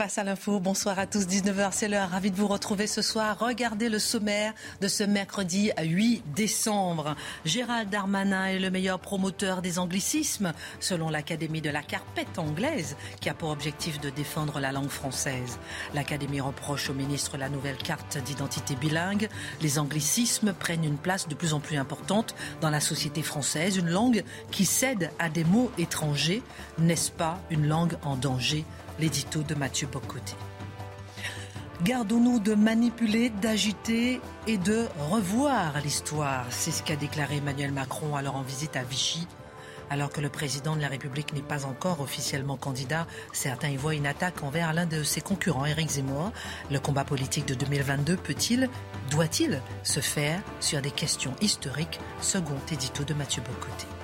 Face à l'info, bonsoir à tous, 19h, c'est l'heure. Ravi de vous retrouver ce soir. Regardez le sommaire de ce mercredi 8 décembre. Gérald Darmanin est le meilleur promoteur des anglicismes, selon l'Académie de la carpette anglaise, qui a pour objectif de défendre la langue française. L'Académie reproche au ministre la nouvelle carte d'identité bilingue. Les anglicismes prennent une place de plus en plus importante dans la société française, une langue qui cède à des mots étrangers. N'est-ce pas une langue en danger l'édito de Mathieu Bocoté. Gardons-nous de manipuler, d'agiter et de revoir l'histoire. C'est ce qu'a déclaré Emmanuel Macron alors en visite à Vichy. Alors que le président de la République n'est pas encore officiellement candidat, certains y voient une attaque envers l'un de ses concurrents, Éric Zemmour. Le combat politique de 2022 peut-il, doit-il se faire sur des questions historiques? Second édito de Mathieu Bocoté.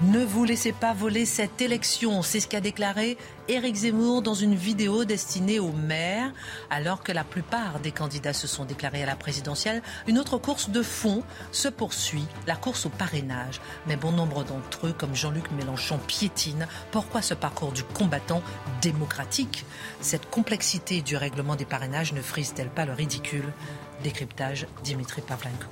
Ne vous laissez pas voler cette élection, c'est ce qu'a déclaré Éric Zemmour dans une vidéo destinée aux maires. Alors que la plupart des candidats se sont déclarés à la présidentielle, une autre course de fond se poursuit, la course au parrainage. Mais bon nombre d'entre eux, comme Jean-Luc Mélenchon, piétinent. Pourquoi ce parcours du combattant démocratique? Cette complexité du règlement des parrainages ne frise-t-elle pas le ridicule? Décryptage Dimitri Pavlenko.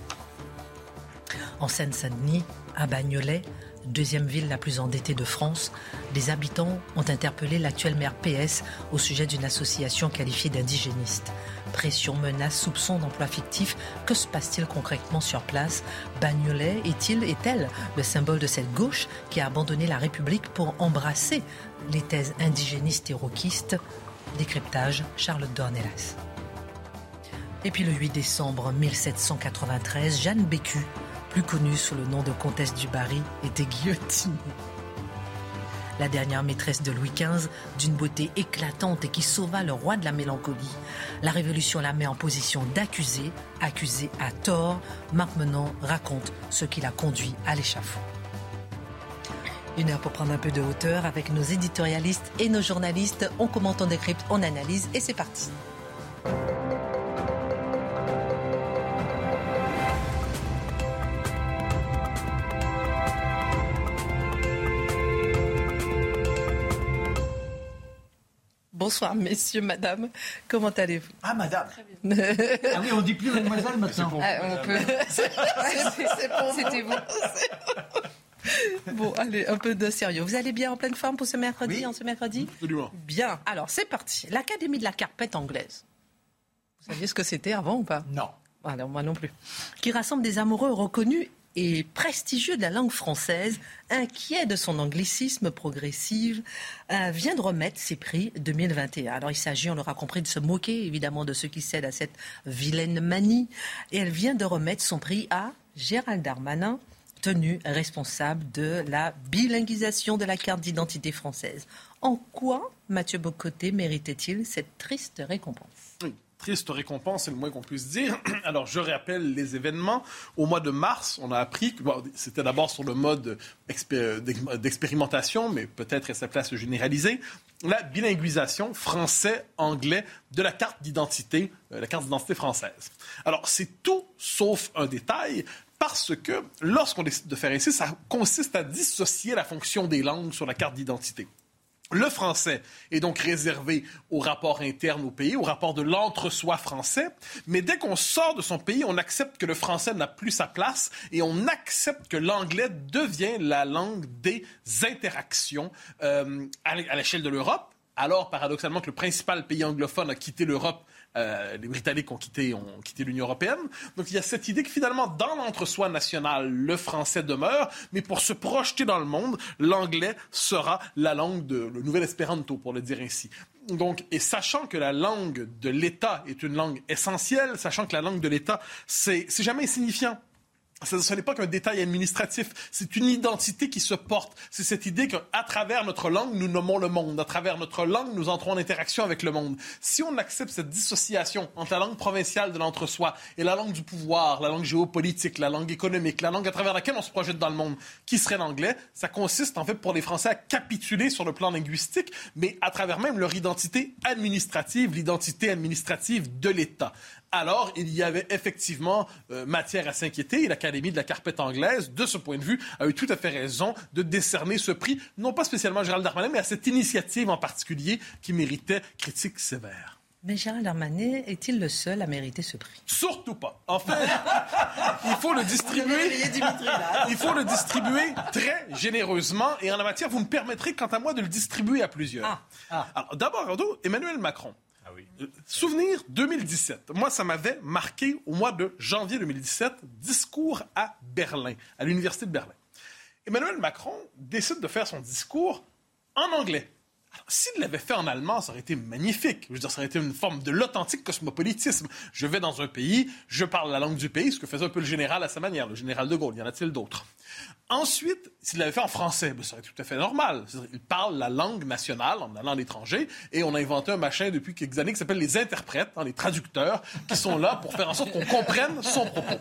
En Seine-Saint-Denis, à Bagnolet, deuxième ville la plus endettée de France, des habitants ont interpellé l'actuel maire PS au sujet d'une association qualifiée d'indigéniste. Pression, menaces, soupçons d'emploi fictif, que se passe-t-il concrètement sur place? Bagnolet est-il, est-elle le symbole de cette gauche qui a abandonné la République pour embrasser les thèses indigénistes et roquistes? Décryptage, Charlotte Dornelas. Et puis le 8 décembre 1793, Jeanne Bécu plus connue sous le nom de comtesse du Barry, était guillotinée. La dernière maîtresse de Louis XV, d'une beauté éclatante et qui sauva le roi de la mélancolie. La Révolution la met en position d'accusé, accusé à tort. Marc Menon raconte ce qui l'a conduit à l'échafaud. Une heure pour prendre un peu de hauteur avec nos éditorialistes et nos journalistes. On commente, on décrypte, on analyse et c'est parti. Bonsoir, messieurs, madame. Comment allez-vous? Ah, madame. ah oui, on dit plus mademoiselle maintenant. Ah, on peut. C'était vous. Bon, allez, un peu de sérieux. Vous allez bien en pleine forme pour ce mercredi, Oui. en ce mercredi? Absolument. Bien. Alors, c'est parti. L'Académie de la carpette anglaise. Vous saviez ce que c'était avant ou pas? Non. alors, moi non plus. Qui rassemble des amoureux reconnus et prestigieux de la langue française, inquiet de son anglicisme progressive, euh, vient de remettre ses prix 2021. Alors il s'agit, on l'aura compris, de se moquer évidemment de ceux qui cèdent à cette vilaine manie. Et elle vient de remettre son prix à Gérald Darmanin, tenu responsable de la bilinguisation de la carte d'identité française. En quoi Mathieu Bocoté méritait-il cette triste récompense? Triste récompense, c'est le moins qu'on puisse dire. Alors, je rappelle les événements. Au mois de mars, on a appris que c'était d'abord sur le mode expé- d'ex- d'expérimentation, mais peut-être à sa place généralisée, la bilinguisation français-anglais de la carte d'identité, euh, la carte d'identité française. Alors, c'est tout sauf un détail. Parce que lorsqu'on décide de faire ainsi, ça consiste à dissocier la fonction des langues sur la carte d'identité. Le français est donc réservé au rapport interne au pays, au rapport de l'entre-soi français. Mais dès qu'on sort de son pays, on accepte que le français n'a plus sa place et on accepte que l'anglais devient la langue des interactions euh, à l'é- à l'échelle de l'Europe. Alors, paradoxalement, que le principal pays anglophone a quitté l'Europe, euh, les Britanniques ont quitté, ont quitté l'Union européenne. Donc, il y a cette idée que finalement, dans l'entre-soi national, le français demeure, mais pour se projeter dans le monde, l'anglais sera la langue de le nouvel espéranto, pour le dire ainsi. Donc, et sachant que la langue de l'État est une langue essentielle, sachant que la langue de l'État, c'est c'est jamais insignifiant. Ce n'est pas qu'un détail administratif, c'est une identité qui se porte. C'est cette idée qu'à travers notre langue, nous nommons le monde. À travers notre langue, nous entrons en interaction avec le monde. Si on accepte cette dissociation entre la langue provinciale de l'entre-soi et la langue du pouvoir, la langue géopolitique, la langue économique, la langue à travers laquelle on se projette dans le monde, qui serait l'anglais, ça consiste en fait pour les Français à capituler sur le plan linguistique, mais à travers même leur identité administrative, l'identité administrative de l'État alors il y avait effectivement euh, matière à s'inquiéter. Et l'Académie de la carpette anglaise, de ce point de vue, a eu tout à fait raison de décerner ce prix, non pas spécialement à Gérald Darmanin, mais à cette initiative en particulier qui méritait critique sévère. Mais Gérald Darmanin est-il le seul à mériter ce prix? Surtout pas. En fait, il faut le distribuer. il faut le distribuer très généreusement. Et en la matière, vous me permettrez, quant à moi, de le distribuer à plusieurs. Ah. Ah. Alors, d'abord, Emmanuel Macron euh, souvenir 2017. Moi, ça m'avait marqué au mois de janvier 2017, discours à Berlin, à l'Université de Berlin. Emmanuel Macron décide de faire son discours en anglais. S'il l'avait fait en allemand, ça aurait été magnifique. Je veux dire, ça aurait été une forme de l'authentique cosmopolitisme. Je vais dans un pays, je parle la langue du pays, ce que faisait un peu le général à sa manière, le général de Gaulle. Y en a-t-il d'autres? Ensuite, s'il l'avait fait en français, ben, ça aurait été tout à fait normal. Il parle la langue nationale en allant à l'étranger et on a inventé un machin depuis quelques années qui s'appelle les interprètes, hein, les traducteurs, qui sont là pour faire en sorte qu'on comprenne son propos.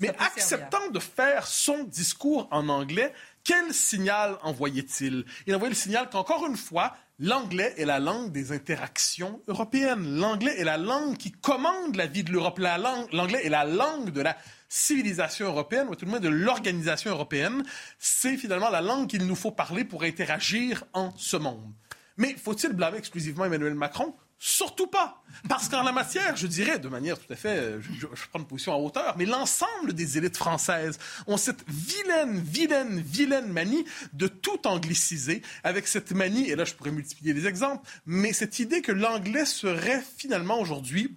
Mais acceptant de faire son discours en anglais, quel signal envoyait-il? Il envoyait le signal qu'encore une fois, l'anglais est la langue des interactions européennes. L'anglais est la langue qui commande la vie de l'Europe. L'anglais est la langue de la civilisation européenne, ou tout le moins de l'organisation européenne. C'est finalement la langue qu'il nous faut parler pour interagir en ce monde. Mais faut-il blâmer exclusivement Emmanuel Macron? Surtout pas. Parce qu'en la matière, je dirais, de manière tout à fait, je, je, prends une position en hauteur, mais l'ensemble des élites françaises ont cette vilaine, vilaine, vilaine manie de tout angliciser, avec cette manie, et là je pourrais multiplier les exemples, mais cette idée que l'anglais serait finalement aujourd'hui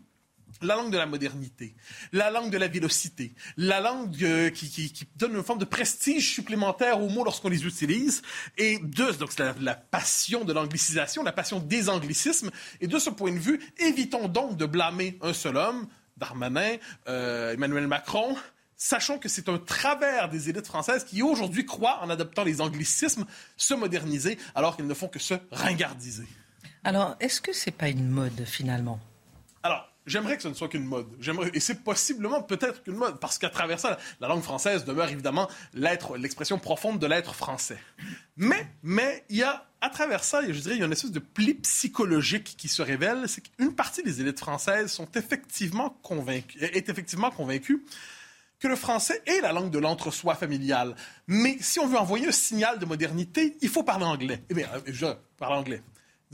la langue de la modernité, la langue de la vélocité, la langue euh, qui, donne une forme de prestige supplémentaire aux mots lorsqu'on les utilise, et de donc c'est la, passion de l'anglicisation, la passion des anglicismes. Et de ce point de vue, évitons donc de blâmer un seul homme, Darmanin, euh, Emmanuel Macron. Sachons que c'est un travers des élites françaises qui aujourd'hui croient, en adoptant les anglicismes, se moderniser alors qu'ils ne font que se ringardiser. Alors, est-ce que c'est pas une mode finalement? Alors, J'aimerais que ce ne soit qu'une mode. Et c'est possiblement peut-être qu'une mode, parce qu'à travers ça, la langue française demeure évidemment l'être, l'expression profonde de l'être français. Mais, mais il y a, à travers ça, je dirais, il y a une espèce de pli psychologique qui se révèle, c'est qu'une partie des élites françaises sont effectivement est effectivement convaincue que le français est la langue de l'entre-soi familial. Mais si on veut envoyer un signal de modernité, il faut parler anglais. Eh bien, je parle anglais.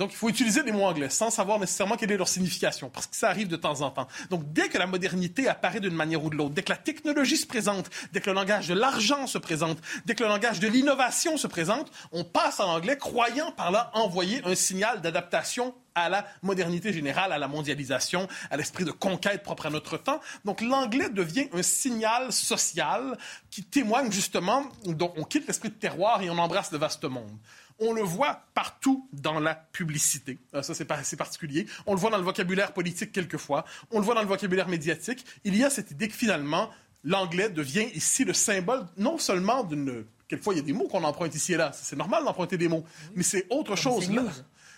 Donc, il faut utiliser des mots anglais sans savoir nécessairement quelle est leur signification, parce que ça arrive de temps en temps. Donc, dès que la modernité apparaît d'une manière ou de l'autre, dès que la technologie se présente, dès que le langage de l'argent se présente, dès que le langage de l'innovation se présente, on passe en anglais, croyant par là envoyer un signal d'adaptation à la modernité générale, à la mondialisation, à l'esprit de conquête propre à notre temps. Donc l'anglais devient un signal social qui témoigne justement dont on quitte l'esprit de terroir et on embrasse le vaste monde. On le voit partout dans la publicité. Euh, ça, c'est particulier. On le voit dans le vocabulaire politique quelquefois. On le voit dans le vocabulaire médiatique. Il y a cette idée que finalement, l'anglais devient ici le symbole non seulement d'une... Quelquefois, il y a des mots qu'on emprunte ici et là. C'est normal d'emprunter des mots. Mais c'est autre chose. Là.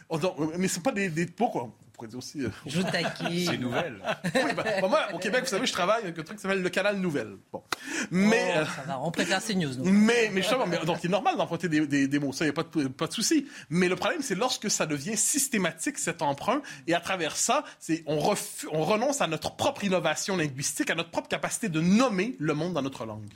Oh, mais c'est pas des, des mots pourrait aussi. Euh, je C'est nouvelle. oui, ben, moi, au Québec, vous savez, je travaille avec un truc qui s'appelle le canal Nouvelle. Bon. Mais. Oh, euh, ça va, on préfère CNews, nous. Mais, mais justement, mais, donc, il est normal d'emprunter des, des, des, mots. Ça, il n'y a pas de, pas de souci. Mais le problème, c'est lorsque ça devient systématique, cet emprunt, et à travers ça, c'est, on, on renonce à notre propre innovation linguistique, à notre propre capacité de nommer le monde dans notre langue.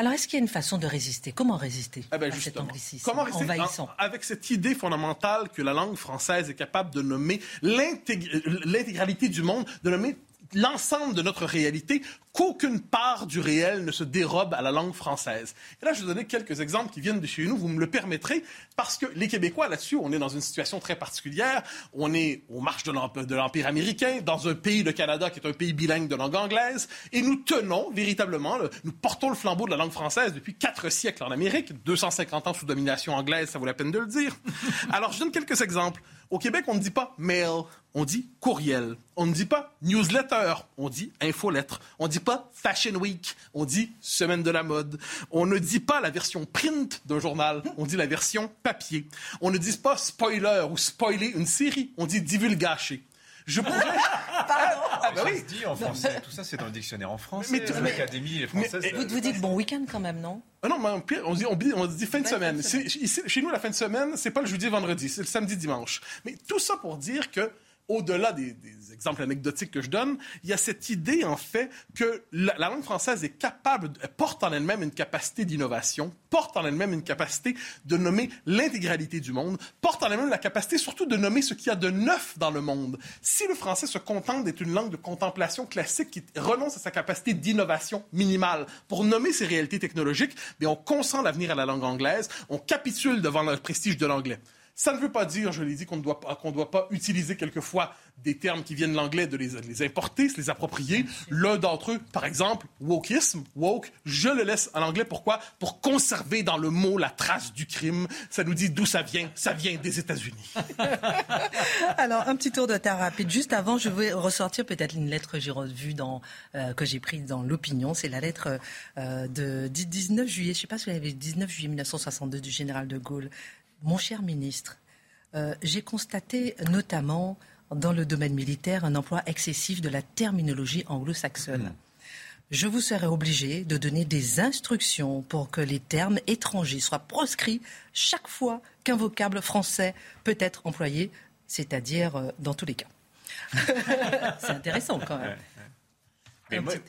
Alors, est-ce qu'il y a une façon de résister? Comment résister eh ben, à cet anglicisme Comment résister? envahissant? Avec cette idée fondamentale que la langue française est capable de nommer l'intégralité du monde, de nommer l'ensemble de notre réalité, qu'aucune part du réel ne se dérobe à la langue française. Et là, je vais vous donner quelques exemples qui viennent de chez nous, vous me le permettrez, parce que les Québécois, là-dessus, on est dans une situation très particulière. On est aux marches de l'Empire américain, dans un pays, le Canada, qui est un pays bilingue de langue anglaise, et nous tenons véritablement, nous portons le flambeau de la langue française depuis quatre siècles en Amérique, 250 ans sous domination anglaise, ça vaut la peine de le dire. Alors, je donne quelques exemples. Au Québec, on ne dit pas mail, on dit courriel. On ne dit pas newsletter, on dit infolettre. On ne dit pas Fashion Week, on dit Semaine de la mode. On ne dit pas la version print d'un journal, on dit la version papier. On ne dit pas spoiler ou spoiler une série, on dit divulgacher. Je pourrais. Pardon. Ah, bah oui. Ça se dit en français. Tout ça, c'est dans le dictionnaire en français. Mais, L'Académie française. Vous, vous dites bon week-end quand même, non? Ah non, mais on dit, on dit, on dit fin de semaine. chez nous, la fin de semaine, c'est pas le jeudi vendredi, c'est le samedi dimanche. Mais tout ça pour dire que au-delà des, exemples anecdotiques que je donne, il y a cette idée, en fait, que la, langue française est capable, porte en elle-même une capacité d'innovation, porte en elle-même une capacité de nommer l'intégralité du monde, porte en elle-même la capacité surtout de nommer ce qu'il y a de neuf dans le monde. Si le français se contente d'être une langue de contemplation classique qui renonce à sa capacité d'innovation minimale pour nommer ses réalités technologiques, bien, on consent l'avenir à la langue anglaise, on capitule devant le prestige de l'anglais. Ça ne veut pas dire, je l'ai dit, qu'on ne doit, qu'on doit pas utiliser quelquefois des termes qui viennent de l'anglais, de les, les, importer, se les approprier. L'un d'entre eux, par exemple, wokisme, woke, je le laisse en anglais. Pourquoi? Pour conserver dans le mot la trace du crime. Ça nous dit d'où ça vient. Ça vient des États-Unis. Alors, un petit tour de terre rapide. Juste avant, je vais ressortir peut-être une lettre que j'ai revue dans, euh, que j'ai prise dans l'opinion. C'est la lettre euh, de 19 juillet, je ne sais pas si vous l'avez 19 juillet 1962 du général de Gaulle. Mon cher ministre, euh, j'ai constaté notamment dans le domaine militaire un emploi excessif de la terminologie anglo-saxonne. Hmm. Je vous serai obligé de donner des instructions pour que les termes étrangers soient proscrits chaque fois qu'un vocable français peut être employé, c'est-à-dire euh, dans tous les cas. C'est intéressant quand même.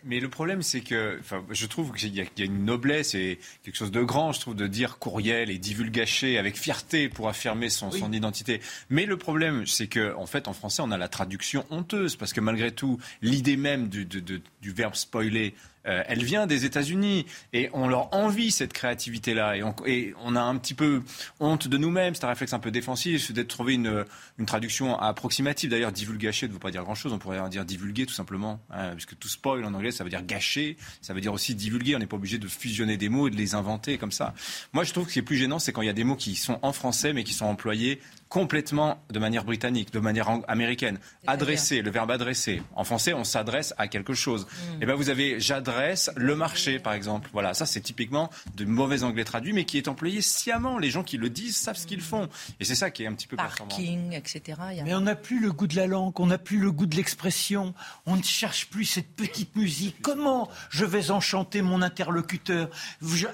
Mais, le problème, c'est que je trouve qu'il y, a une noblesse et quelque chose de grand, je trouve, de dire courriel et divulgacher avec fierté pour affirmer son, son identité. Mais le problème, c'est qu'en en fait, en français, on a la traduction honteuse, parce que malgré tout, l'idée même du, du verbe spoiler euh, elle vient des États-Unis et on leur envie cette créativité-là et on, a un petit peu honte de nous-mêmes. C'est un réflexe un peu défensif d'être trouvé une, traduction approximative. D'ailleurs, divulgacher ne veut pas dire grand-chose. On pourrait dire divulguer tout simplement, hein, puisque tout spoil en anglais, ça veut dire gâcher. Ça veut dire aussi divulguer. On n'est pas obligé de fusionner des mots et de les inventer comme ça. Moi, je trouve que ce qui est plus gênant, c'est quand il y a des mots qui sont en français mais qui sont employés complètement de manière britannique, de manière américaine. Adresser, le verbe adresser. En français, on s'adresse à quelque chose. Mm. Et eh ben vous avez j'adresse le marché, par exemple. Voilà, ça c'est typiquement de mauvais anglais traduit, mais qui est employé sciemment. Les gens qui le disent savent ce qu'ils font. Et c'est ça qui est un petit peu Parking, etc. Mais on n'a plus le goût de la langue, on n'a plus le goût de l'expression. On ne cherche plus cette petite musique. Comment je vais enchanter mon interlocuteur?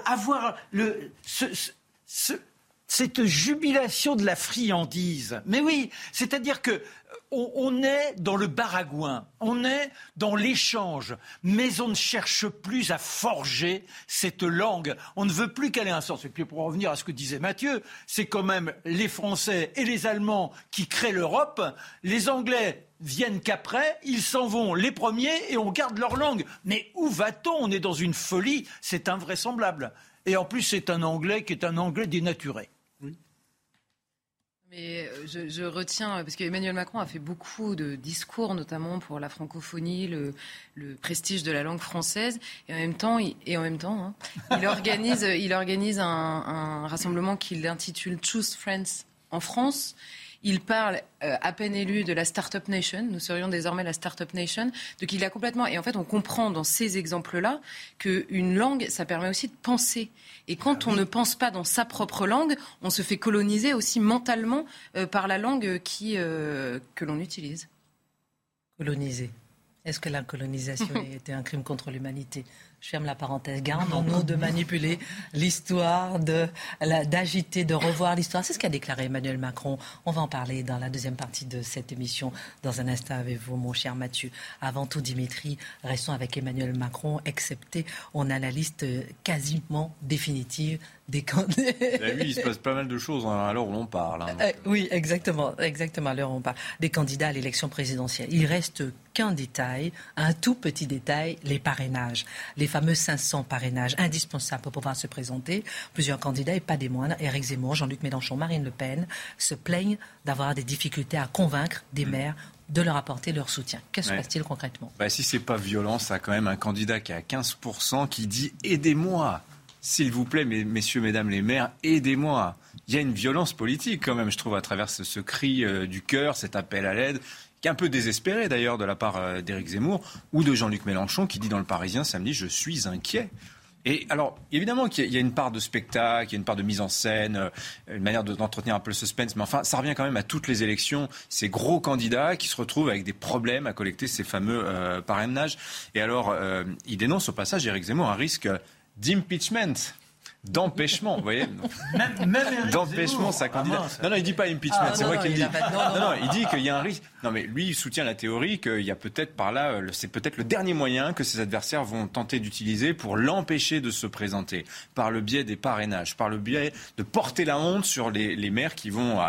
Avoir le, ce, ce cette jubilation de la friandise. Mais oui, c'est-à-dire que euh, on, est dans le baragouin, on est dans l'échange, mais on ne cherche plus à forger cette langue. On ne veut plus qu'elle ait un sens. Et puis pour revenir à ce que disait Mathieu, c'est quand même les Français et les Allemands qui créent l'Europe. Les Anglais viennent qu'après, ils s'en vont les premiers et on garde leur langue. Mais où va-t-on? On est dans une folie, c'est invraisemblable. Et en plus, c'est un anglais qui est un anglais dénaturé. Mais euh, je, retiens, parce qu'Emmanuel Macron a fait beaucoup de discours, notamment pour la francophonie, le, prestige de la langue française, et en même temps, il, et en même temps, hein, il organise, il organise un, un rassemblement qu'il intitule Choose Friends en France. Il parle, euh, à peine élu, de la Startup Nation. Nous serions désormais la Startup Nation. Donc il a complètement. Et en fait, on comprend dans ces exemples-là qu'une langue, ça permet aussi de penser. Et quand ah on ne pense pas dans sa propre langue, on se fait coloniser aussi mentalement euh, par la langue qui, euh, que l'on utilise. Coloniser. Est-ce que la colonisation était un crime contre l'humanité? Je ferme la parenthèse. Gardons-nous de manipuler l'histoire, d'agiter, de revoir l'histoire. C'est ce qu'a déclaré Emmanuel Macron. On va en parler dans la deuxième partie de cette émission, dans un instant avec vous, mon cher Mathieu? Avant tout, Dimitri, restons avec Emmanuel Macron, excepté, on a la liste quasiment définitive des candidats. Eh oui, il se passe pas mal de choses hein, à l'heure où l'on parle. Hein, euh, oui, exactement, exactement à l'heure où on parle. Des candidats à l'élection présidentielle. Il reste qu'un détail, un tout petit détail, les parrainages. Les fameux 500 parrainages indispensables pour pouvoir se présenter. Plusieurs candidats, et pas des moindres, Éric Zemmour, Jean-Luc Mélenchon, Marine Le Pen, se plaignent d'avoir des difficultés à convaincre des mm. maires de leur apporter leur soutien. Qu'est-ce qui se passe-t-il concrètement? Bah, Si c'est pas violent, ça a quand même un candidat qui est à 15% qui dit « aidez-moi ». S'il vous plaît, messieurs, mesdames les maires, aidez-moi. Il y a une violence politique quand même, je trouve, à travers ce, cri euh, du cœur, cet appel à l'aide un peu désespéré d'ailleurs de la part d'Éric Zemmour ou de Jean-Luc Mélenchon qui dit dans le Parisien samedi je suis inquiet. Et alors, évidemment qu'il y a une part de spectacle, il y a une part de mise en scène, euh, une manière d'entretenir un peu le suspense, mais enfin, ça revient quand même à toutes les élections, ces gros candidats qui se retrouvent avec des problèmes à collecter ces fameux euh, parrainages. Et alors, euh, il dénonce au passage, Éric Zemmour, un risque d'impeachment d'empêchement, vous voyez D'empêchement, candidat. Ah, non, non, il dit pas impeachment, c'est moi qui le dis. Non, non, il dit qu'il y a un risque. Non, mais lui, il soutient la théorie qu'il y a peut-être par là, c'est peut-être le dernier moyen que ses adversaires vont tenter d'utiliser pour l'empêcher de se présenter, par le biais des parrainages, par le biais de porter la honte sur les, les maires qui vont,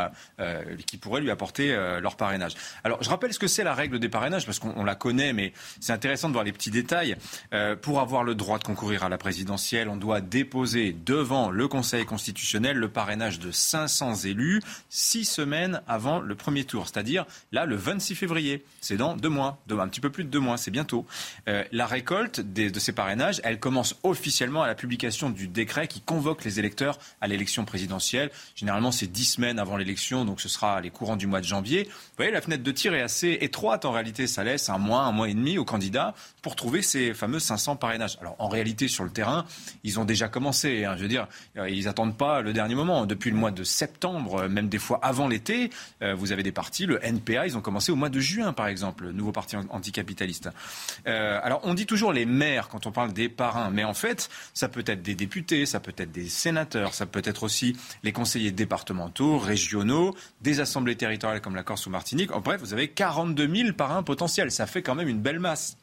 euh, qui pourraient lui apporter euh, leur parrainage. Alors, je rappelle ce que c'est la règle des parrainages parce qu'on la connaît, mais c'est intéressant de voir les petits détails. Euh, pour avoir le droit de concourir à la présidentielle, on doit déposer devant le Conseil constitutionnel le parrainage de 500 élus six semaines avant le premier tour, c'est-à-dire là le 26 février. C'est dans deux mois, un petit peu plus de deux mois, c'est bientôt. Euh, la récolte de ces parrainages, elle commence officiellement à la publication du décret qui convoque les électeurs à l'élection présidentielle. Généralement, c'est dix semaines avant l'élection, donc ce sera les courants du mois de janvier. Vous voyez, la fenêtre de tir est assez étroite en réalité. Ça laisse un mois, un mois et demi aux candidats pour trouver ces fameux 500 parrainages. Alors en réalité, sur le terrain, ils ont déjà commencé. Hein. je veux dire, euh, ils n'attendent pas le dernier moment. Depuis le mois de septembre, euh, même des fois avant l'été, vous avez des partis, le NPA, ils ont commencé au mois de juin, par exemple, le nouveau parti anticapitaliste. Euh, alors, on dit toujours les maires quand on parle des parrains, mais en fait, ça peut être des députés, ça peut être des sénateurs, ça peut être aussi les conseillers départementaux, régionaux, des assemblées territoriales comme la Corse ou Martinique. En bref, vous avez 42 000 parrains potentiels. Ça fait quand même une belle masse.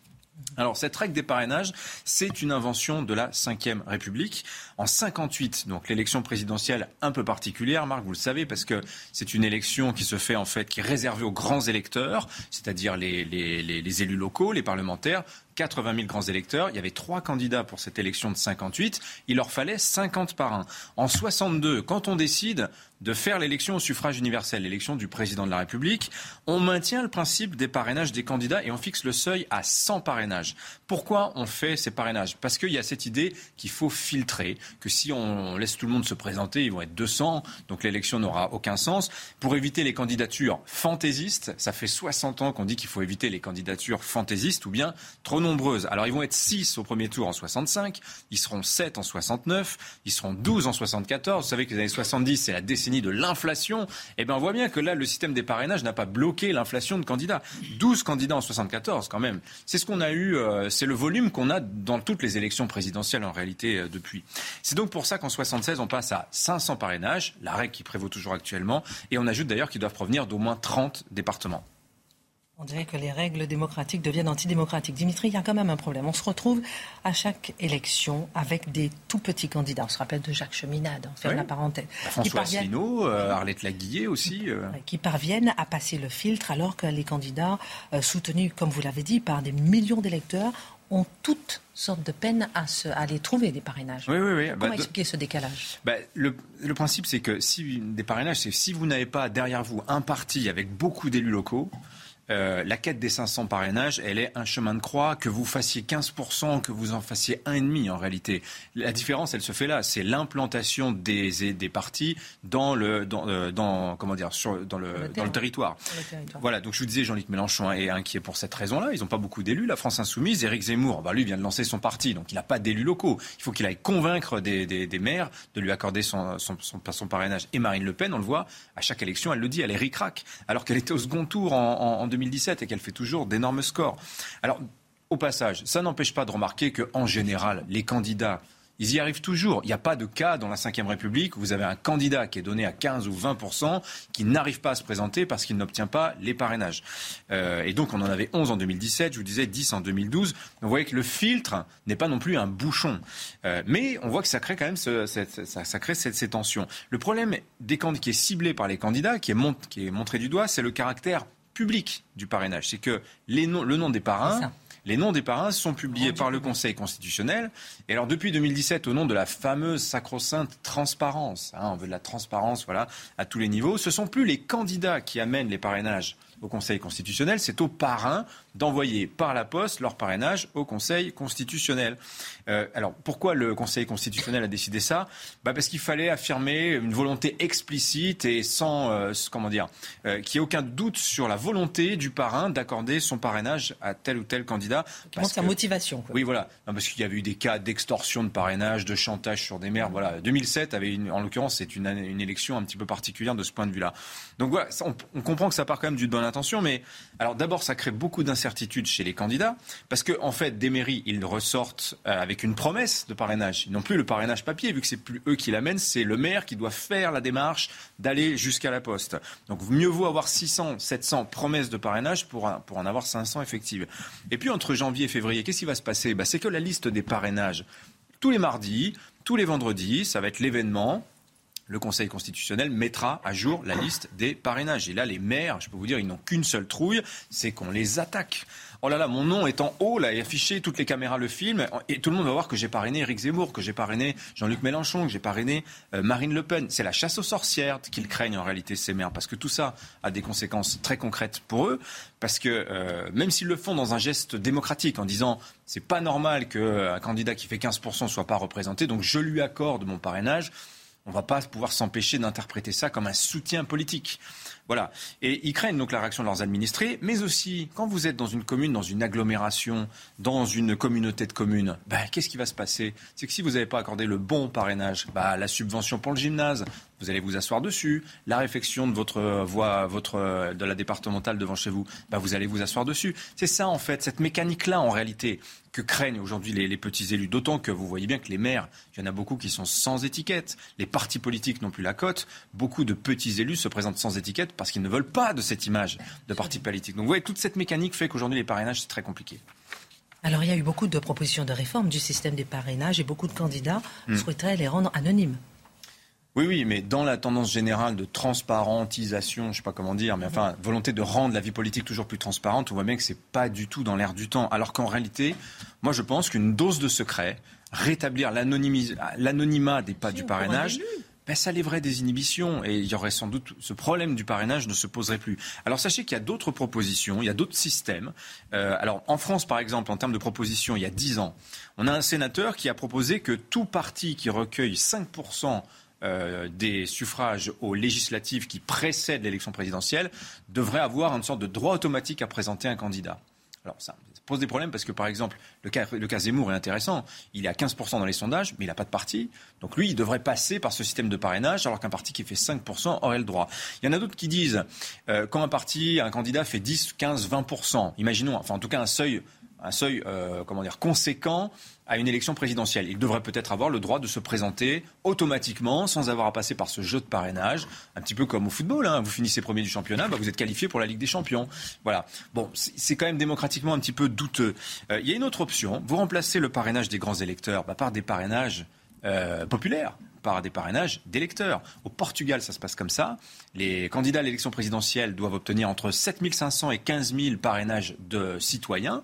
Alors cette règle des parrainages, c'est une invention de la Ve République. En 58, donc l'élection présidentielle un peu particulière, Marc, vous le savez, parce que c'est une élection qui se fait en fait, qui est réservée aux grands électeurs, c'est-à-dire les, les élus locaux, les parlementaires, 80 000 grands électeurs. Il y avait trois candidats pour cette élection de 58. Il leur fallait 50 parrains. En 62, quand on décide de faire l'élection au suffrage universel, l'élection du président de la République, on maintient le principe des parrainages des candidats et on fixe le seuil à 100 parrainages. Pourquoi on fait ces parrainages? Parce qu'il y a cette idée qu'il faut filtrer, que si on laisse tout le monde se présenter, ils vont être 200, donc l'élection n'aura aucun sens. Pour éviter les candidatures fantaisistes, ça fait 60 ans qu'on dit qu'il faut éviter les candidatures fantaisistes ou bien trop nombreuses. Alors ils vont être 6 au premier tour en 65, ils seront 7 en 69, ils seront 12 en 74. Vous savez que les années 70, c'est la décennie de l'inflation. Eh bien, on voit bien que là, le système des parrainages n'a pas bloqué l'inflation de candidats. 12 candidats en 74, quand même. C'est ce qu'on a eu, euh, c'est le volume qu'on a dans toutes les élections présidentielles, en réalité, euh, depuis. C'est donc pour ça qu'en 76, on passe à 500 parrainages, la règle qui prévaut toujours actuellement, et on ajoute d'ailleurs qu'ils doivent provenir d'au moins 30 départements. On dirait que les règles démocratiques deviennent antidémocratiques. Dimitri, il y a quand même un problème. On se retrouve à chaque élection avec des tout petits candidats. On se rappelle de Jacques Cheminade, on fait la parenthèse. François Asselineau, euh, Arlette Laguillet aussi. Euh. Qui parviennent à passer le filtre alors que les candidats, euh, soutenus, comme vous l'avez dit, par des millions d'électeurs, ont toutes sortes de peine à, se, à les trouver des parrainages. Oui, oui, oui. Comment bah, expliquer ce décalage? Bah, le, le, principe, c'est que si des parrainages, c'est si vous n'avez pas derrière vous un parti avec beaucoup d'élus locaux, euh, la quête des 500 parrainages, elle est un chemin de croix. Que vous fassiez 15%, que vous en fassiez 1,5% en réalité. La différence, elle se fait là. C'est l'implantation des, des partis dans le, dans, euh, dans comment dire, sur, dans, le, dans le territoire. Voilà, donc je vous disais, Jean-Luc Mélenchon est inquiet pour cette raison-là. Ils n'ont pas beaucoup d'élus. La France Insoumise, Éric Zemmour, bah, lui vient de lancer son parti, donc il n'a pas d'élus locaux. Il faut qu'il aille convaincre des, des, des, maires de lui accorder son, son, son, son, parrainage. Et Marine Le Pen, on le voit, à chaque élection, elle le dit, elle est ric-rac, alors qu'elle était au second tour en, en 2017 et qu'elle fait toujours d'énormes scores. Alors, au passage, ça n'empêche pas de remarquer qu'en général, les candidats ils y arrivent toujours. Il n'y a pas de cas dans la Ve République où vous avez un candidat qui est donné à 15 ou 20% qui n'arrive pas à se présenter parce qu'il n'obtient pas les parrainages. Euh, et donc on en avait 11 en 2017, je vous disais 10 en 2012. Vous voyez que le filtre n'est pas non plus un bouchon. Euh, mais on voit que ça crée quand même ça, crée ces, tensions. Le problème des qui est ciblé par les candidats, qui qui est montré du doigt, c'est le caractère public du parrainage. C'est que les noms, le nom des parrains, les noms des parrains sont publiés par le Conseil constitutionnel. Et alors depuis 2017, au nom de la fameuse sacro-sainte transparence, hein, on veut de la transparence, voilà, à tous les niveaux, ce sont plus les candidats qui amènent les parrainages au Conseil constitutionnel, c'est aux parrains d'envoyer par la poste leur parrainage au Conseil constitutionnel. Euh, alors pourquoi le Conseil constitutionnel a décidé ça? Bah Parce qu'il fallait affirmer une volonté explicite et sans, euh, comment dire, euh, qu'il n'y ait aucun doute sur la volonté du parrain d'accorder son parrainage à tel ou tel candidat. Parce sa motivation. Quoi. Oui, voilà. parce qu'il y avait eu des cas d'extorsion de parrainage, de chantage sur des maires. Voilà. 2007 avait, une, en l'occurrence, c'est une, une élection un petit peu particulière de ce point de vue-là. Donc voilà, on, on, comprend que ça part quand même d'une bonne intention, mais alors d'abord, ça crée beaucoup d'incertitudes chez les candidats, parce qu'en en fait, des mairies, ils ressortent euh, avec une promesse de parrainage. Ils n'ont plus le parrainage papier, vu que c'est plus eux qui l'amènent, c'est le maire qui doit faire la démarche d'aller jusqu'à la poste. Donc mieux vaut avoir 600, 700 promesses de parrainage pour, pour en avoir 500 effectives. Et puis entre janvier et février, qu'est-ce qui va se passer? Bah, C'est que la liste des parrainages, tous les mardis, tous les vendredis, ça va être l'événement le Conseil constitutionnel mettra à jour la liste des parrainages. Et là, les maires, je peux vous dire, ils n'ont qu'une seule trouille, c'est qu'on les attaque. Oh là là, mon nom est en haut, là, et affiché, toutes les caméras le filment, et tout le monde va voir que j'ai parrainé Éric Zemmour, que j'ai parrainé Jean-Luc Mélenchon, que j'ai parrainé euh, Marine Le Pen. C'est la chasse aux sorcières qu'ils craignent en réalité, ces maires, parce que tout ça a des conséquences très concrètes pour eux, parce que euh, même s'ils le font dans un geste démocratique, en disant c'est pas normal qu'un candidat qui fait 15% soit pas représenté, donc je lui accorde mon parrainage, on va pas pouvoir s'empêcher d'interpréter ça comme un soutien politique. Voilà. Et ils craignent donc la réaction de leurs administrés, mais aussi quand vous êtes dans une commune, dans une agglomération, dans une communauté de communes, ben, qu'est-ce qui va se passer? C'est que si vous n'avez pas accordé le bon parrainage, bah, la subvention pour le gymnase, vous allez vous asseoir dessus. La réfection de votre voie, votre, de la départementale devant chez vous, bah, vous allez vous asseoir dessus. C'est ça, en fait, cette mécanique-là, en réalité, que craignent aujourd'hui les, les, petits élus. D'autant que vous voyez bien que les maires, il y en a beaucoup qui sont sans étiquette. Les partis politiques n'ont plus la cote. Beaucoup de petits élus se présentent sans étiquette parce qu'ils ne veulent pas de cette image de parti politique. Donc vous voyez, toute cette mécanique fait qu'aujourd'hui, les parrainages, c'est très compliqué. Alors, il y a eu beaucoup de propositions de réforme du système des parrainages et beaucoup de candidats hmm. souhaiteraient les rendre anonymes. Oui, oui, mais dans la tendance générale de transparentisation, je ne sais pas comment dire, mais enfin, volonté de rendre la vie politique toujours plus transparente, on voit bien que ce n'est pas du tout dans l'air du temps. Alors qu'en réalité, moi je pense qu'une dose de secret, rétablir l'anonymat des pas du parrainage, ben, ça lèverait des inhibitions et il y aurait sans doute ce problème du parrainage ne se poserait plus. Alors sachez qu'il y a d'autres propositions, il y a d'autres systèmes. Euh, alors en France, par exemple, en termes de propositions, il y a 10 ans, on a un sénateur qui a proposé que tout parti qui recueille 5 euh, des suffrages aux législatives qui précèdent l'élection présidentielle devrait avoir une sorte de droit automatique à présenter un candidat. Alors ça pose des problèmes parce que par exemple le cas, Zemmour est intéressant. Il est à 15% dans les sondages, mais il n'a pas de parti. Donc lui, il devrait passer par ce système de parrainage alors qu'un parti qui fait 5% aurait le droit. Il y en a d'autres qui disent euh, quand un parti, un candidat fait 10, 15, 20%, imaginons, enfin en tout cas un seuil un seuil euh, comment dire, conséquent à une élection présidentielle. Il devrait peut-être avoir le droit de se présenter automatiquement sans avoir à passer par ce jeu de parrainage, un petit peu comme au football. Hein. Vous finissez premier du championnat, bah vous êtes qualifié pour la Ligue des Champions. Voilà. Bon, c'est quand même démocratiquement un petit peu douteux. Euh, il y a une autre option. Vous remplacez le parrainage des grands électeurs bah, par des parrainages euh, populaires par des parrainages d'électeurs. Au Portugal, ça se passe comme ça. Les candidats à l'élection présidentielle doivent obtenir entre 7500 et 15 000 parrainages de citoyens.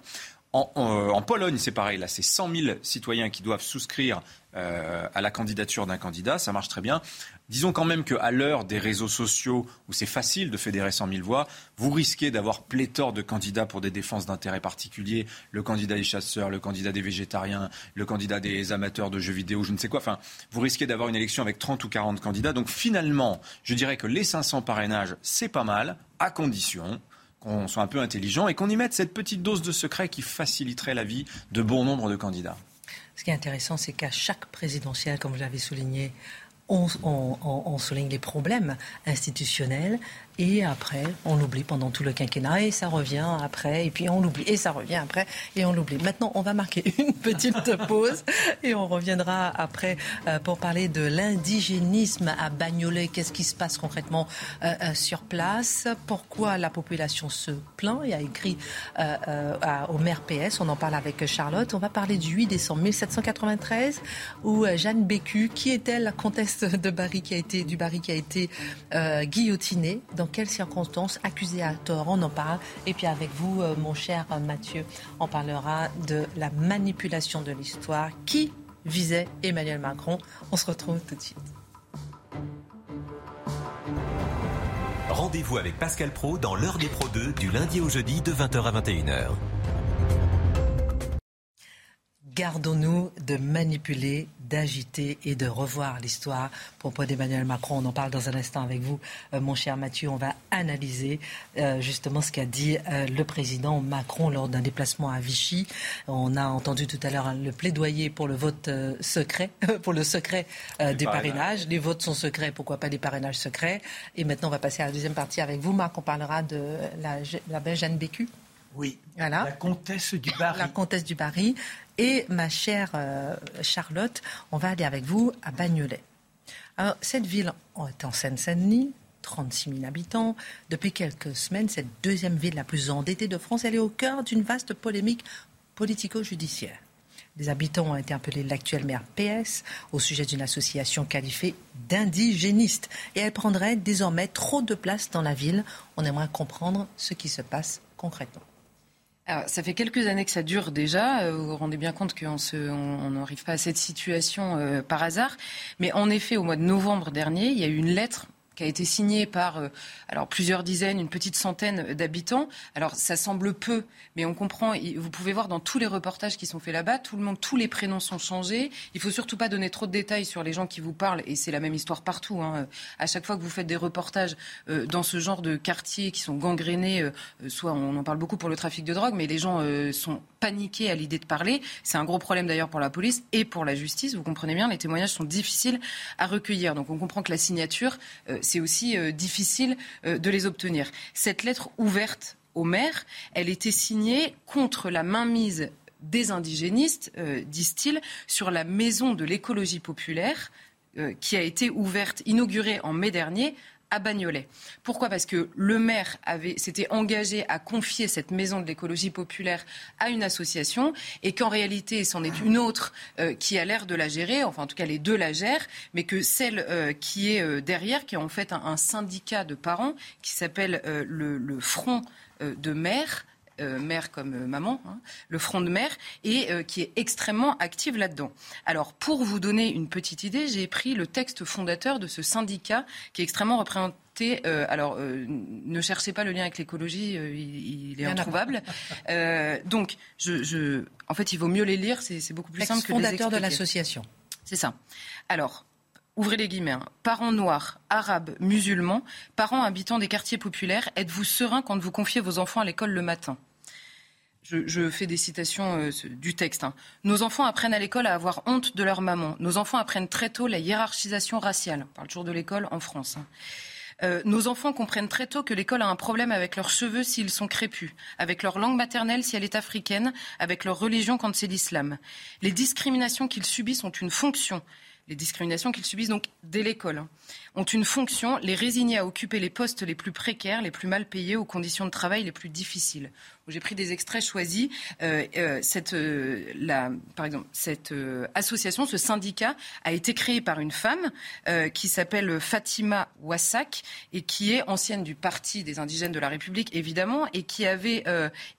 En, Pologne, c'est pareil. Là, c'est 100 000 citoyens qui doivent souscrire euh, à la candidature d'un candidat. Ça marche très bien. Disons quand même qu'à l'heure des réseaux sociaux, où c'est facile de fédérer 100 000 voix, vous risquez d'avoir pléthore de candidats pour des défenses d'intérêts particuliers. Le candidat des chasseurs, le candidat des végétariens, le candidat des amateurs de jeux vidéo, je ne sais quoi. Enfin, vous risquez d'avoir une élection avec 30 ou 40 candidats. Donc finalement, je dirais que les 500 parrainages, c'est pas mal, à condition qu'on soit un peu intelligent et qu'on y mette cette petite dose de secret qui faciliterait la vie de bon nombre de candidats. Ce qui est intéressant, c'est qu'à chaque présidentielle, comme vous l'avez souligné, on, on, souligne les problèmes institutionnels et après, on l'oublie pendant tout le quinquennat et ça revient après, et puis on l'oublie et ça revient après et on l'oublie. Maintenant, on va marquer une petite pause et on reviendra après euh, pour parler de l'indigénisme à Bagnolet. Qu'est-ce qui se passe concrètement euh, euh, sur place? Pourquoi la population se plaint? Il a écrit au maire PS, on en parle avec Charlotte. On va parler du 8 décembre 1793 où Jeanne Bécu, qui était la comtesse de Barry qui a été, du Barry qui a été guillotinée quelles circonstances accusé à tort On en parle. Et puis avec vous, euh, mon cher Mathieu, on parlera de la manipulation de l'histoire qui visait Emmanuel Macron. On se retrouve tout de suite. Rendez-vous avec Pascal Pro dans l'heure des Pro 2 du lundi au jeudi de 20h à 21h. Gardons-nous de manipuler, d'agiter et de revoir l'histoire. Propos d'Emmanuel Macron, on en parle dans un instant avec vous, euh, mon cher Mathieu. On va analyser euh, justement ce qu'a dit euh, le président Macron lors d'un déplacement à Vichy. On a entendu tout à l'heure le plaidoyer pour le vote secret, pour le secret des parrainages. Les votes sont secrets, pourquoi pas des parrainages secrets? Et maintenant, on va passer à la deuxième partie avec vous, Marc. On parlera de la, la belge Anne Bécu. Oui, voilà. la comtesse du Barry. La comtesse du Barry. Et ma chère euh, Charlotte, on va aller avec vous à Bagnolet. Alors, cette ville est en Seine-Saint-Denis, 36 000 habitants. Depuis quelques semaines, cette deuxième ville la plus endettée de France, elle est au cœur d'une vaste polémique politico-judiciaire. Les habitants ont été appelés l'actuel maire PS au sujet d'une association qualifiée d'indigéniste. Et elle prendrait désormais trop de place dans la ville. On aimerait comprendre ce qui se passe concrètement ça fait quelques années que ça dure déjà. Euh, vous vous rendez bien compte qu'on n'arrive pas à cette situation euh, par hasard. Mais en effet, au mois de novembre dernier, il y a eu une lettre qui a été signé par euh, alors plusieurs dizaines, une petite centaine d'habitants. Alors ça semble peu, mais on comprend. Vous pouvez voir dans tous les reportages qui sont faits là-bas, tout le monde, tous les prénoms sont changés. Il faut surtout pas donner trop de détails sur les gens qui vous parlent, et c'est la même histoire partout. Hein. À chaque fois que vous faites des reportages euh, dans ce genre de quartiers qui sont gangrénés, euh, soit on en parle beaucoup pour le trafic de drogue, mais les gens sont paniqués à l'idée de parler. C'est un gros problème d'ailleurs pour la police et pour la justice. Vous comprenez bien, les témoignages sont difficiles à recueillir. Donc on comprend que la signature c'est aussi euh, difficile euh, de les obtenir. Cette lettre ouverte au maire, elle était signée contre la mainmise des indigénistes, euh, disent-ils, sur la maison de l'écologie populaire qui a été ouverte, inaugurée en mai dernier à Bagnolet. Pourquoi? Parce que le maire s'était engagé à confier cette maison de l'écologie populaire à une association et qu'en réalité, c'en est une autre euh, qui a l'air de la gérer, enfin en tout cas les deux la gèrent, mais que celle euh, qui est euh, derrière, qui est en fait un, syndicat de parents qui s'appelle le, Front de maire, euh, mère comme euh, maman, hein, le front de mer, et euh, qui est extrêmement active là-dedans. Alors, pour vous donner une petite idée, j'ai pris le texte fondateur de ce syndicat qui est extrêmement représenté alors, ne cherchez pas le lien avec l'écologie, il, est introuvable. donc, je, en fait, il vaut mieux les lire, c'est beaucoup plus simple que les fondateur de l'association. C'est ça. Alors, ouvrez les guillemets, hein. parents noirs, arabes, musulmans, parents habitants des quartiers populaires, êtes-vous sereins quand vous confiez vos enfants à l'école le matin? Je, fais des citations euh, du texte. Hein. Nos enfants apprennent à l'école à avoir honte de leur maman. Nos enfants apprennent très tôt la hiérarchisation raciale. On parle toujours de l'école en France. Hein. Euh, nos enfants comprennent très tôt que l'école a un problème avec leurs cheveux s'ils sont crépus, avec leur langue maternelle si elle est africaine, avec leur religion quand c'est l'islam. Les discriminations qu'ils subissent ont une fonction les discriminations qu'ils subissent donc dès l'école, hein, ont une fonction, les résigner à occuper les postes les plus précaires, les plus mal payés, aux conditions de travail les plus difficiles. J'ai pris des extraits choisis. Euh, euh, cette, euh, par exemple, cette association, ce syndicat, a été créé par une femme qui s'appelle Fatima Wassak et qui est ancienne du Parti des indigènes de la République, évidemment, et qui avait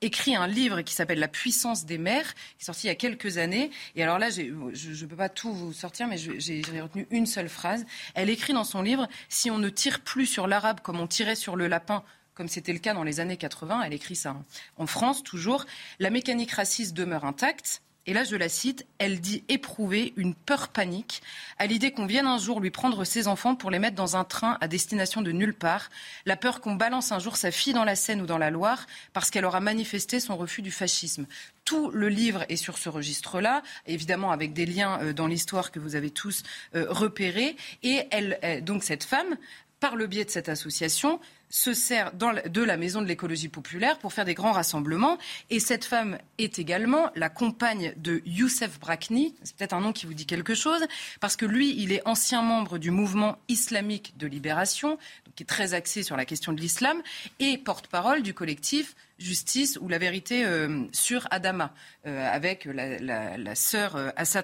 écrit un livre qui s'appelle La puissance des mères, qui est sorti il y a quelques années. Et alors là, je ne peux pas tout vous sortir, mais j'ai retenu une seule phrase. Elle écrit dans son livre Si on ne tire plus sur l'arabe comme on tirait sur le lapin comme c'était le cas dans les années 80. Elle écrit ça. Hein. En France, toujours, la mécanique raciste demeure intacte. Et là, je la cite, elle dit éprouver une peur panique à l'idée qu'on vienne un jour lui prendre ses enfants pour les mettre dans un train à destination de nulle part, la peur qu'on balance un jour sa fille dans la Seine ou dans la Loire parce qu'elle aura manifesté son refus du fascisme. Tout le livre est sur ce registre-là, évidemment avec des liens euh, dans l'histoire que vous avez tous euh, repérés. Et elle, donc cette femme, par le biais de cette association, se sert de la Maison de l'écologie populaire pour faire des grands rassemblements. Et cette femme est également la compagne de Youssef Brakni. C'est peut-être un nom qui vous dit quelque chose, parce que lui, il est ancien membre du mouvement islamique de libération, qui est très axé sur la question de l'islam, et porte-parole du collectif Justice ou la vérité euh, sur Adama, euh, avec la, sœur euh, Assa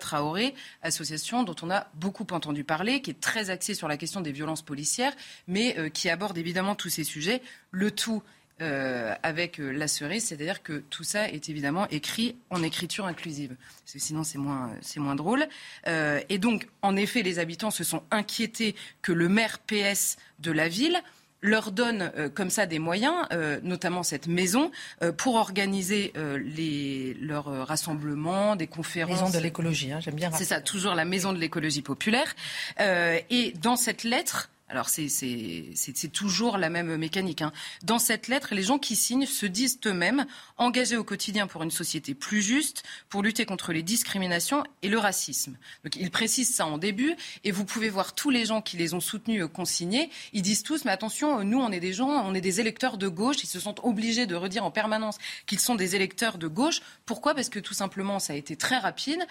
association dont on a beaucoup entendu parler, qui est très axée sur la question des violences policières, mais qui aborde évidemment tous ces sujets. Le tout avec la cerise, c'est-à-dire que tout ça est évidemment écrit en écriture inclusive, parce que sinon c'est moins, c'est moins drôle. et donc, en effet, les habitants se sont inquiétés que le maire PS de la ville leur donne comme ça des moyens, notamment cette maison, pour organiser les, leurs rassemblements, des conférences. Maison de l'écologie, hein, j'aime bien. C'est ça, toujours la maison de l'écologie populaire. et dans cette lettre, alors c'est toujours la même mécanique. Hein. Dans cette lettre, les gens qui signent se disent eux-mêmes engagés au quotidien pour une société plus juste, pour lutter contre les discriminations et le racisme. Donc ils précisent ça en début et vous pouvez voir tous les gens qui les ont soutenus euh, consignés. Ils disent tous mais attention, nous on est des gens, on est des électeurs de gauche. Ils se sentent obligés de redire en permanence qu'ils sont des électeurs de gauche. Pourquoi? Parce que tout simplement ça a été très rapide.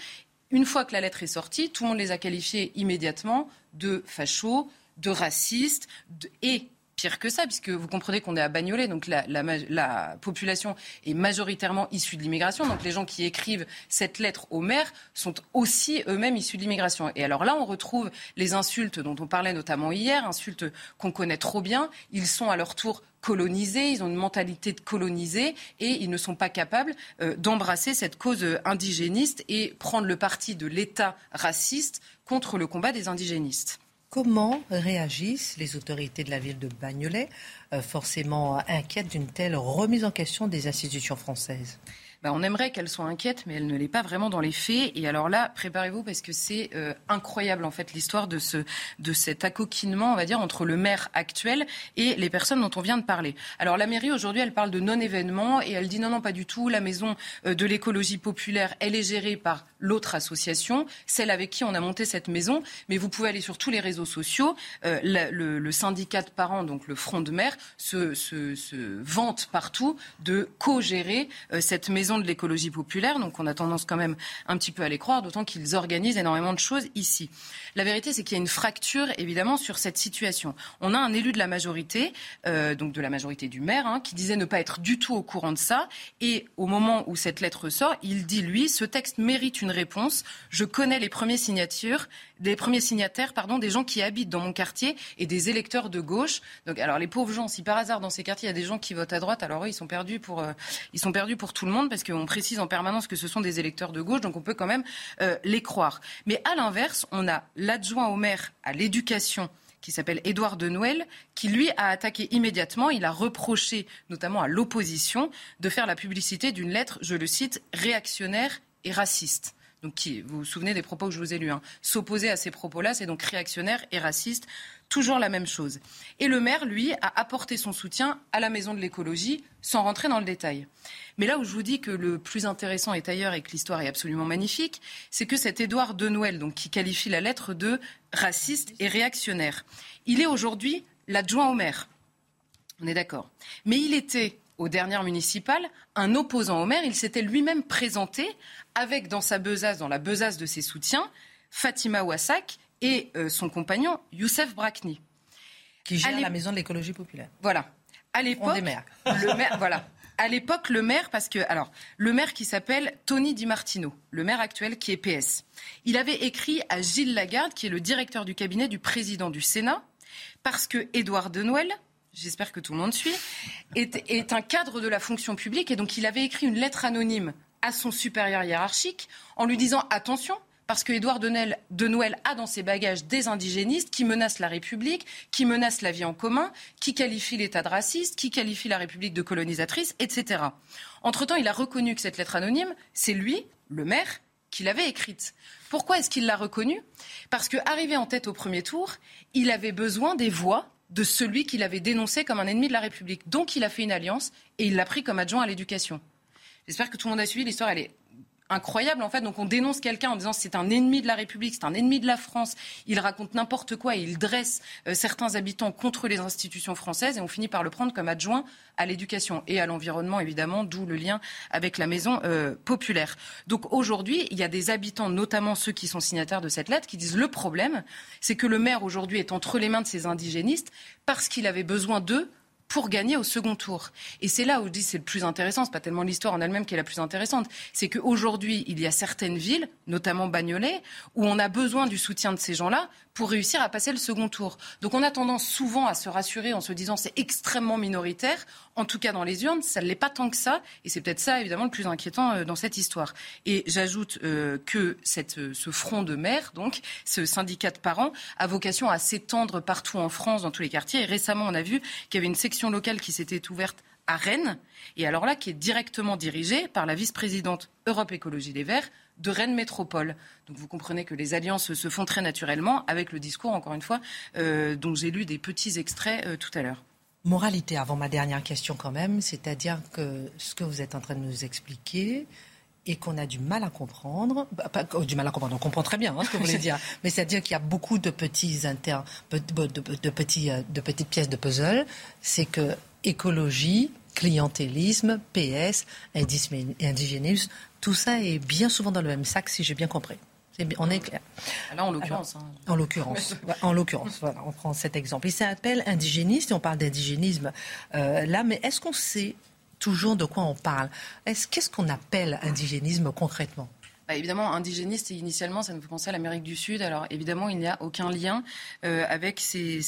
Une fois que la lettre est sortie, tout le monde les a qualifiés immédiatement de fachos de racistes et pire que ça, puisque vous comprenez qu'on est à Bagnolet, donc la, la, population est majoritairement issue de l'immigration. Donc les gens qui écrivent cette lettre au maire sont aussi eux-mêmes issus de l'immigration. Et alors là, on retrouve les insultes dont on parlait notamment hier, insultes qu'on connaît trop bien. Ils sont à leur tour colonisés, ils ont une mentalité de colonisés et ils ne sont pas capables euh, d'embrasser cette cause indigéniste et prendre le parti de l'État raciste contre le combat des indigénistes. Comment réagissent les autorités de la ville de Bagnolet, euh, forcément inquiètes d'une telle remise en question des institutions françaises? Bah, on aimerait qu'elle soit inquiète, mais elle ne l'est pas vraiment dans les faits. Et alors là, préparez-vous parce que c'est euh, incroyable en fait l'histoire de ce de cet accoquinement, on va dire, entre le maire actuel et les personnes dont on vient de parler. Alors la mairie aujourd'hui, elle parle de non-événement et elle dit non non pas du tout. La maison euh, de l'écologie populaire, elle est gérée par l'autre association, celle avec qui on a monté cette maison. Mais vous pouvez aller sur tous les réseaux sociaux. Euh, le, syndicat de parents, donc le Front de Mer, se, vante partout de co-gérer cette maison de l'écologie populaire, donc on a tendance quand même un petit peu à les croire, d'autant qu'ils organisent énormément de choses ici. La vérité, c'est qu'il y a une fracture, évidemment, sur cette situation. On a un élu de la majorité, euh, donc de la majorité du maire, hein, qui disait ne pas être du tout au courant de ça, et au moment où cette lettre sort, il dit, lui, ce texte mérite une réponse, je connais les premiers signatures, des premiers signataires, pardon, des gens qui habitent dans mon quartier et des électeurs de gauche. Donc, alors les pauvres gens, si par hasard dans ces quartiers il y a des gens qui votent à droite, alors eux ils sont perdus pour, euh, ils sont perdus pour tout le monde parce qu'on précise en permanence que ce sont des électeurs de gauche, donc on peut quand même euh, les croire. Mais à l'inverse, on a l'adjoint au maire à l'éducation qui s'appelle Édouard de Noël, qui lui a attaqué immédiatement. Il a reproché notamment à l'opposition de faire la publicité d'une lettre, je le cite, réactionnaire et raciste qui, vous vous souvenez des propos que je vous ai lus, hein, s'opposer à ces propos-là, c'est donc réactionnaire et raciste, toujours la même chose. Et le maire, lui, a apporté son soutien à la maison de l'écologie, sans rentrer dans le détail. Mais là où je vous dis que le plus intéressant est ailleurs et que l'histoire est absolument magnifique, c'est que cet Édouard de Noël, donc, qui qualifie la lettre de raciste et réactionnaire, il est aujourd'hui l'adjoint au maire. On est d'accord. Mais il était aux dernières municipales, un opposant au maire, il s'était lui-même présenté avec dans sa besace, dans la besace de ses soutiens, Fatima Ouassak et euh, son compagnon Youssef Brakni. Qui gère la maison de l'écologie populaire. Voilà. À l'époque, le maire, voilà. À l'époque, le maire, parce que, alors, le maire qui s'appelle Tony Di Martino, le maire actuel qui est PS, il avait écrit à Gilles Lagarde, qui est le directeur du cabinet du président du Sénat, parce que Édouard Denouel, j'espère que tout le monde suit, est, un cadre de la fonction publique. Et donc, il avait écrit une lettre anonyme à son supérieur hiérarchique en lui disant attention, parce que Édouard de Noël a dans ses bagages des indigénistes qui menacent la République, qui menacent la vie en commun, qui qualifient l'État de raciste, qui qualifient la République de colonisatrice, etc. Entre-temps, il a reconnu que cette lettre anonyme, c'est lui, le maire, qui l'avait écrite. Pourquoi est-ce qu'il l'a reconnue? Parce qu'arrivé en tête au premier tour, il avait besoin des voix de celui qu'il avait dénoncé comme un ennemi de la République. Donc il a fait une alliance et il l'a pris comme adjoint à l'éducation. J'espère que tout le monde a suivi l'histoire. Elle est incroyable en fait. Donc on dénonce quelqu'un en disant c'est un ennemi de la République, c'est un ennemi de la France. Il raconte n'importe quoi et il dresse euh, certains habitants contre les institutions françaises et on finit par le prendre comme adjoint à l'éducation et à l'environnement évidemment, d'où le lien avec la maison euh, populaire. Donc aujourd'hui, il y a des habitants, notamment ceux qui sont signataires de cette lettre, qui disent le problème, c'est que le maire aujourd'hui est entre les mains de ces indigénistes parce qu'il avait besoin d'eux pour gagner au second tour. Et c'est là où je dis c'est le plus intéressant, c'est pas tellement l'histoire en elle-même qui est la plus intéressante, c'est qu'aujourd'hui, il y a certaines villes, notamment Bagnolet, où on a besoin du soutien de ces gens-là pour réussir à passer le second tour. Donc on a tendance souvent à se rassurer en se disant c'est extrêmement minoritaire. En tout cas dans les urnes, ça ne l'est pas tant que ça. Et c'est peut-être ça évidemment le plus inquiétant euh, dans cette histoire. Et j'ajoute euh, que euh, ce front de maire, donc ce syndicat de parents, a vocation à s'étendre partout en France, dans tous les quartiers. Et récemment, on a vu qu'il y avait une section locale qui s'était ouverte à Rennes, et alors là, qui est directement dirigée par la vice-présidente Europe Écologie Les Verts, de Rennes Métropole. Donc vous comprenez que les alliances se font très naturellement avec le discours, encore une fois, dont j'ai lu des petits extraits tout à l'heure. Moralité, avant ma dernière question quand même, c'est-à-dire que ce que vous êtes en train de nous expliquer et qu'on a du mal à comprendre, bah, pas, du mal à comprendre, on comprend très bien hein, ce que vous voulez dire, mais c'est-à-dire qu'il y a beaucoup de petits inter, de, de, petits, euh, de petites pièces de puzzle, c'est que écologie, clientélisme, PS, indigénisme, tout ça est bien souvent dans le même sac, si j'ai bien compris. On est clair. Là, en l'occurrence. Hein. En l'occurrence. en l'occurrence, voilà, on prend cet exemple. Il s'appelle indigéniste, et on parle d'indigénisme euh, là, mais est-ce qu'on sait toujours de quoi on parle? Qu'est-ce qu'on appelle indigénisme concrètement? Bah, évidemment, indigéniste, initialement, ça nous fait penser à l'Amérique du Sud. Alors, évidemment, il n'y a aucun lien euh, avec ces,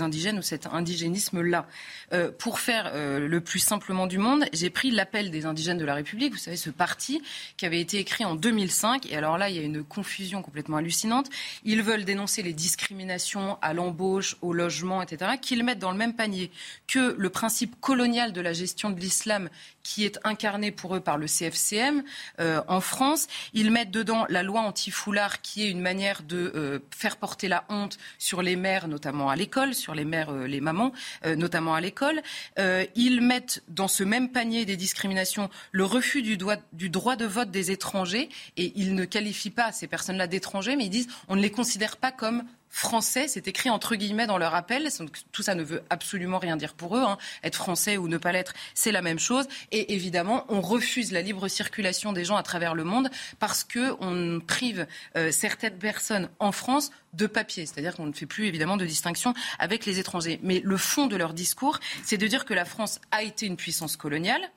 indigènes ou cet indigénisme-là. Euh, pour faire euh, le plus simplement du monde, j'ai pris l'appel des indigènes de la République, vous savez, ce parti qui avait été écrit en 2005. Et alors là, il y a une confusion complètement hallucinante. Ils veulent dénoncer les discriminations à l'embauche, au logement, etc., qu'ils mettent dans le même panier que le principe colonial de la gestion de l'islam qui est incarné pour eux par le CFCM en France. Ils mettent dedans la loi anti-foulard, qui est une manière de euh, faire porter la honte sur les mères, notamment à l'école, sur les mères, euh, les mamans, notamment à l'école. ils mettent dans ce même panier des discriminations le refus du, du droit de vote des étrangers, et ils ne qualifient pas ces personnes-là d'étrangers, mais ils disent on ne les considère pas comme français, c'est écrit entre guillemets dans leur appel. Tout ça ne veut absolument rien dire pour eux. Hein. Être français ou ne pas l'être, c'est la même chose. Et évidemment, on refuse la libre circulation des gens à travers le monde parce que on prive euh, certaines personnes en France de papier. C'est-à-dire qu'on ne fait plus évidemment de distinction avec les étrangers. Mais le fond de leur discours, c'est de dire que la France a été une puissance coloniale.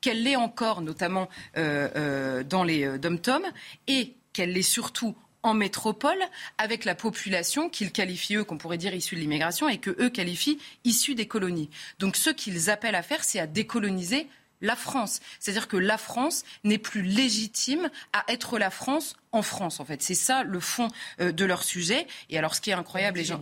qu'elle l'est encore, notamment euh, euh, dans les dom-toms, et qu'elle l'est surtout en métropole avec la population qu'ils qualifient, eux, qu'on pourrait dire issue de l'immigration, et que eux qualifient issue des colonies. Donc ce qu'ils appellent à faire, c'est à décoloniser la France. C'est-à-dire que la France n'est plus légitime à être la France en France, en fait. C'est ça le fond euh, de leur sujet. Et alors, ce qui est incroyable, les gens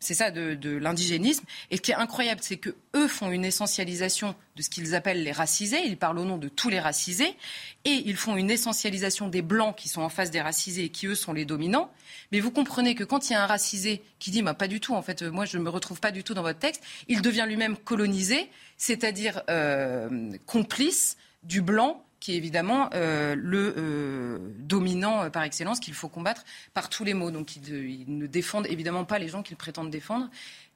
c'est ça de, l'indigénisme. Et ce qui est incroyable, c'est que eux font une essentialisation de ce qu'ils appellent les racisés. Ils parlent au nom de tous les racisés. Et ils font une essentialisation des blancs qui sont en face des racisés et qui, eux, sont les dominants. Mais vous comprenez que quand il y a un racisé qui dit bah, pas du tout, en fait, moi, je ne me retrouve pas du tout dans votre texte, il devient lui-même colonisé, c'est-à-dire euh, complice du blanc qui est évidemment euh, le euh, dominant euh, par excellence qu'il faut combattre par tous les mots. Donc ils, ne défendent évidemment pas les gens qu'ils prétendent défendre,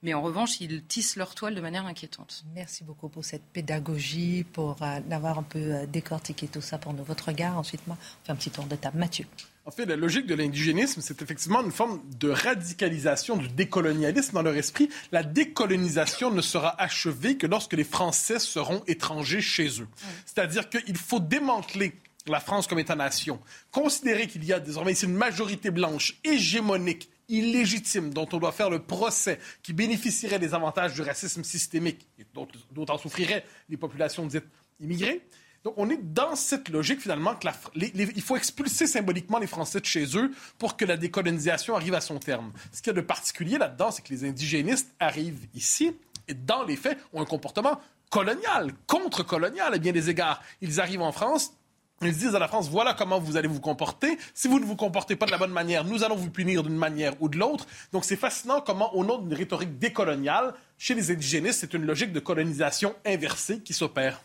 mais en revanche, ils tissent leur toile de manière inquiétante. Merci beaucoup pour cette pédagogie, pour d'avoir un peu décortiqué tout ça pour nous. Votre regard, ensuite, on fait un petit tour de table. Mathieu. En fait, la logique de l'indigénisme, c'est effectivement une forme de radicalisation du décolonialisme dans leur esprit. La décolonisation ne sera achevée que lorsque les Français seront étrangers chez eux. C'est-à-dire qu'il faut démanteler la France comme État-nation, considérer qu'il y a désormais ici une majorité blanche hégémonique illégitime dont on doit faire le procès, qui bénéficierait des avantages du racisme systémique et dont en souffriraient les populations dites immigrées, donc, on est dans cette logique, finalement, qu'il faut expulser symboliquement les Français de chez eux pour que la décolonisation arrive à son terme. Ce qu'il y a de particulier là-dedans, c'est que les indigénistes arrivent ici et, dans les faits, ont un comportement colonial, contre-colonial à bien des égards. Ils arrivent en France, ils disent à la France, voilà comment vous allez vous comporter. Si vous ne vous comportez pas de la bonne manière, nous allons vous punir d'une manière ou de l'autre. Donc c'est fascinant comment, au nom d'une rhétorique décoloniale, chez les indigénistes, c'est une logique de colonisation inversée qui s'opère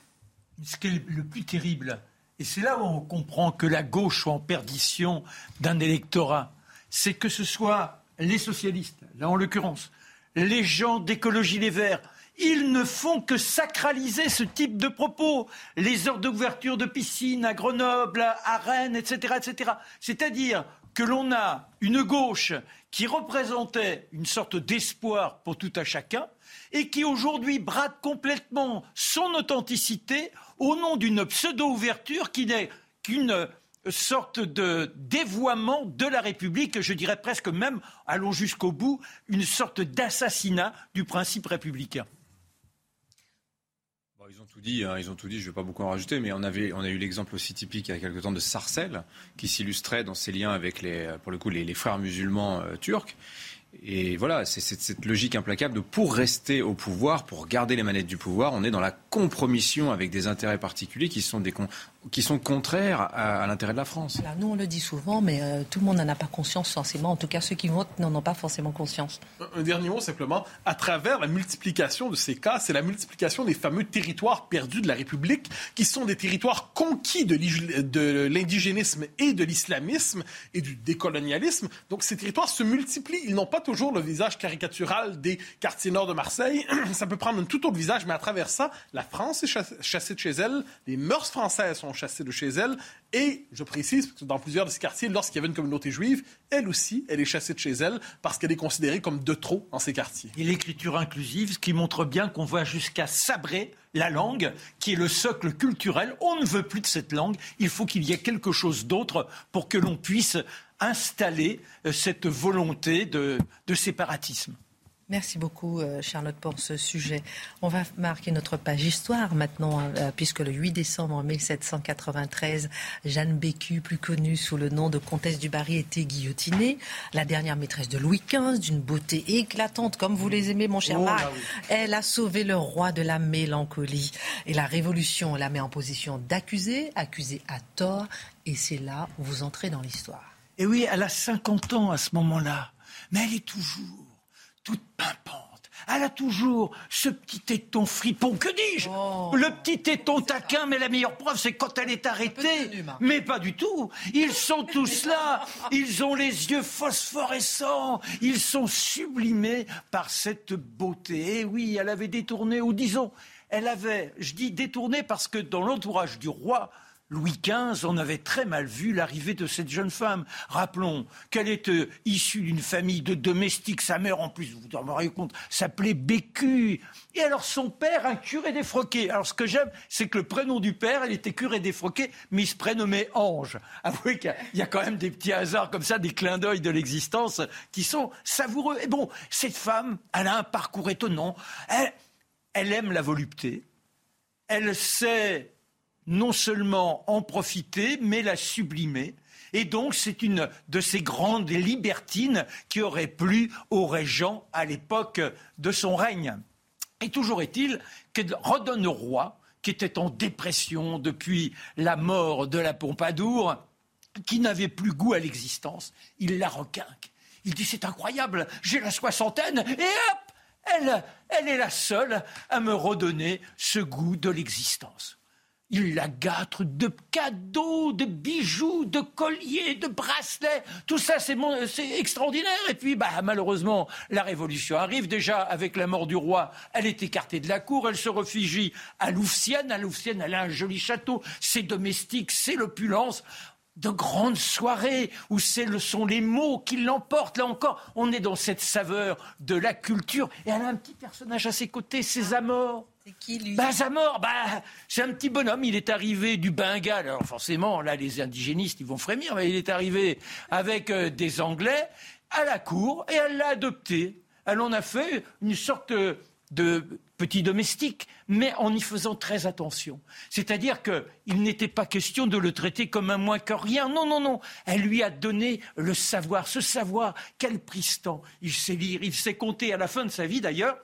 ce qui est le plus terrible, et c'est là où on comprend que la gauche soit en perdition d'un électorat, c'est que ce soit les socialistes, là en l'occurrence, les gens d'écologie les Verts, ils ne font que sacraliser ce type de propos. Les heures d'ouverture de piscine à Grenoble, à Rennes, etc., etc. C'est-à-dire que l'on a une gauche qui représentait une sorte d'espoir pour tout à chacun et qui aujourd'hui brade complètement son authenticité au nom d'une pseudo-ouverture qui n'est qu'une sorte de dévoiement de la République, je dirais presque même, allons jusqu'au bout, une sorte d'assassinat du principe républicain. Hein, ils ont tout dit, je ne vais pas beaucoup en rajouter, mais on, avait, on a eu l'exemple aussi typique il y a quelque temps de Sarcelles, qui s'illustrait dans ses liens avec les, pour le coup, les, frères musulmans euh, turcs. Et voilà, c'est cette logique implacable de pour rester au pouvoir, pour garder les manettes du pouvoir, on est dans la compromission avec des intérêts particuliers qui sont, des, qui sont contraires à, l'intérêt de la France. Alors nous, on le dit souvent, mais euh, tout le monde n'en a pas conscience forcément. En tout cas, ceux qui votent n'en ont pas forcément conscience. Un dernier mot simplement. À travers la multiplication de ces cas, c'est la multiplication des fameux territoires perdus de la République, qui sont des territoires conquis de l'indigénisme et de l'islamisme et du décolonialisme. Donc ces territoires se multiplient. Ils n'ont pas toujours le visage caricatural des quartiers nord de Marseille. Ça peut prendre un tout autre visage, mais à travers ça, la France est chassée de chez elle, les mœurs françaises sont chassées de chez elle, et je précise que dans plusieurs de ces quartiers, lorsqu'il y avait une communauté juive, elle aussi, elle est chassée de chez elle parce qu'elle est considérée comme de trop dans ces quartiers. Et l'écriture inclusive, ce qui montre bien qu'on va jusqu'à sabrer la langue, qui est le socle culturel. On ne veut plus de cette langue. Il faut qu'il y ait quelque chose d'autre pour que l'on puisse installer euh, cette volonté de séparatisme. Merci beaucoup, euh, Charlotte, pour ce sujet. On va marquer notre page histoire maintenant, hein, euh, puisque le 8 décembre 1793, Jeanne Bécu, plus connue sous le nom de comtesse du Barry, était guillotinée. La dernière maîtresse de Louis XV, d'une beauté éclatante, comme vous les aimez, mon cher oh Marc. Elle a sauvé le roi de la mélancolie. Et la Révolution la met en position d'accusé, accusé à tort. Et c'est là où vous entrez dans l'histoire. Et oui, elle a 50 ans à ce moment-là. Mais elle est toujours toute pimpante. Elle a toujours ce petit téton fripon. Que dis-je oh. Le petit téton taquin, mais la meilleure preuve, c'est quand elle est arrêtée. Mais pas du tout. Ils sont tous là. Ils ont les yeux phosphorescents. Ils sont sublimés par cette beauté. Et oui, elle avait détourné, ou disons, elle avait, je dis détourné parce que dans l'entourage du roi, Louis XV, on avait très mal vu l'arrivée de cette jeune femme. Rappelons qu'elle était issue d'une famille de domestiques. Sa mère, en plus, vous vous rendez compte, s'appelait Bécu. Et alors son père, un curé défroqué. Alors ce que j'aime, c'est que le prénom du père, il était curé défroqué, mais il se prénommait Ange. Avouez qu'il y a quand même des petits hasards comme ça, des clins d'œil de l'existence qui sont savoureux. Et bon, cette femme, elle a un parcours étonnant. Elle aime la volupté. Elle sait non seulement en profiter, mais la sublimer. Et donc, c'est une de ces grandes libertines qui aurait plu au régent à l'époque de son règne. Et toujours est-il que redonne roi, qui était en dépression depuis la mort de la Pompadour, qui n'avait plus goût à l'existence, il la requinque. Il dit c'est incroyable, j'ai la soixantaine et hop, elle, elle est la seule à me redonner ce goût de l'existence. Il la gâte de cadeaux, de bijoux, de colliers, de bracelets. Tout ça, c'est, extraordinaire. Et puis, bah, malheureusement, la Révolution arrive. Déjà, avec la mort du roi, elle est écartée de la cour. Elle se réfugie à Louvciennes. À Louvciennes, elle a un joli château. C'est domestique, c'est l'opulence de grandes soirées où ce sont les mots qui l'emportent. Là encore, on est dans cette saveur de la culture. Et elle a un petit personnage à ses côtés, c'est Zamor. C'est qui, lui? Bah, Zamor, bah, c'est un petit bonhomme. Il est arrivé du Bengale. Alors, forcément, là, les indigénistes, ils vont frémir, mais il est arrivé avec euh, des Anglais à la cour et elle l'a adopté. Elle en a fait une sorte de petit domestique, mais en y faisant très attention. C'est-à-dire qu'il n'était pas question de le traiter comme un moins que rien. Non, non, non. Elle lui a donné le savoir, ce savoir, quel pristan. Il sait lire, il sait compter. À la fin de sa vie, d'ailleurs,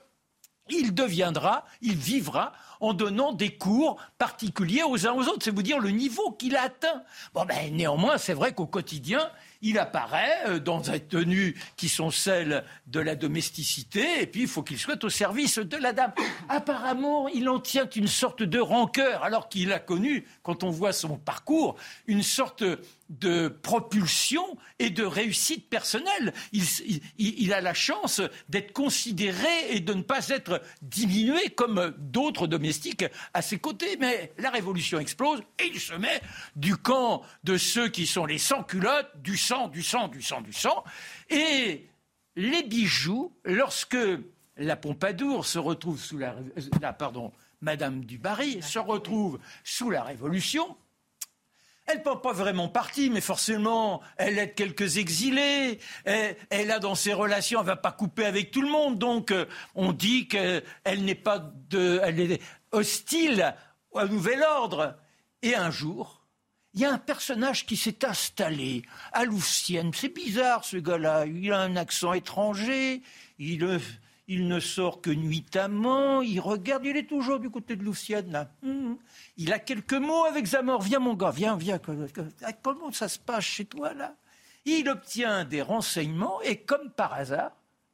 il deviendra, il vivra en donnant des cours particuliers aux uns aux autres. C'est vous dire le niveau qu'il a atteint. Bon, ben, néanmoins, c'est vrai qu'au quotidien, il apparaît euh, dans des tenues qui sont celles de la domesticité, et puis il faut qu'il soit au service de la dame. Apparemment, il en tient une sorte de rancœur, alors qu'il a connu, quand on voit son parcours, une sorte de propulsion et de réussite personnelle. Il, a la chance d'être considéré et de ne pas être diminué comme d'autres domestiques à ses côtés. Mais la révolution explose et il se met du camp de ceux qui sont les sans-culottes, du sang sang, du sang, du sang, du sang. Et les bijoux, lorsque la Pompadour se retrouve sous la, la pardon, Madame du Barry se retrouve sous la Révolution, elle ne pas vraiment partie, mais forcément, elle aide quelques exilés. Elle, a dans ses relations, elle va pas couper avec tout le monde. Donc, euh, on dit qu'elle n'est pas de, elle est hostile au nouvel ordre. Et un jour, il y a un personnage qui s'est installé à Louvciennes. C'est bizarre, ce gars-là. Il a un accent étranger. Il, il ne sort que nuitamment. Il regarde. Il est toujours du côté de Louvciennes, là. Hum. Il a quelques mots avec Zamor. Viens, mon gars, viens, viens. Comment ça se passe chez toi, là? Il obtient des renseignements et, comme par hasard,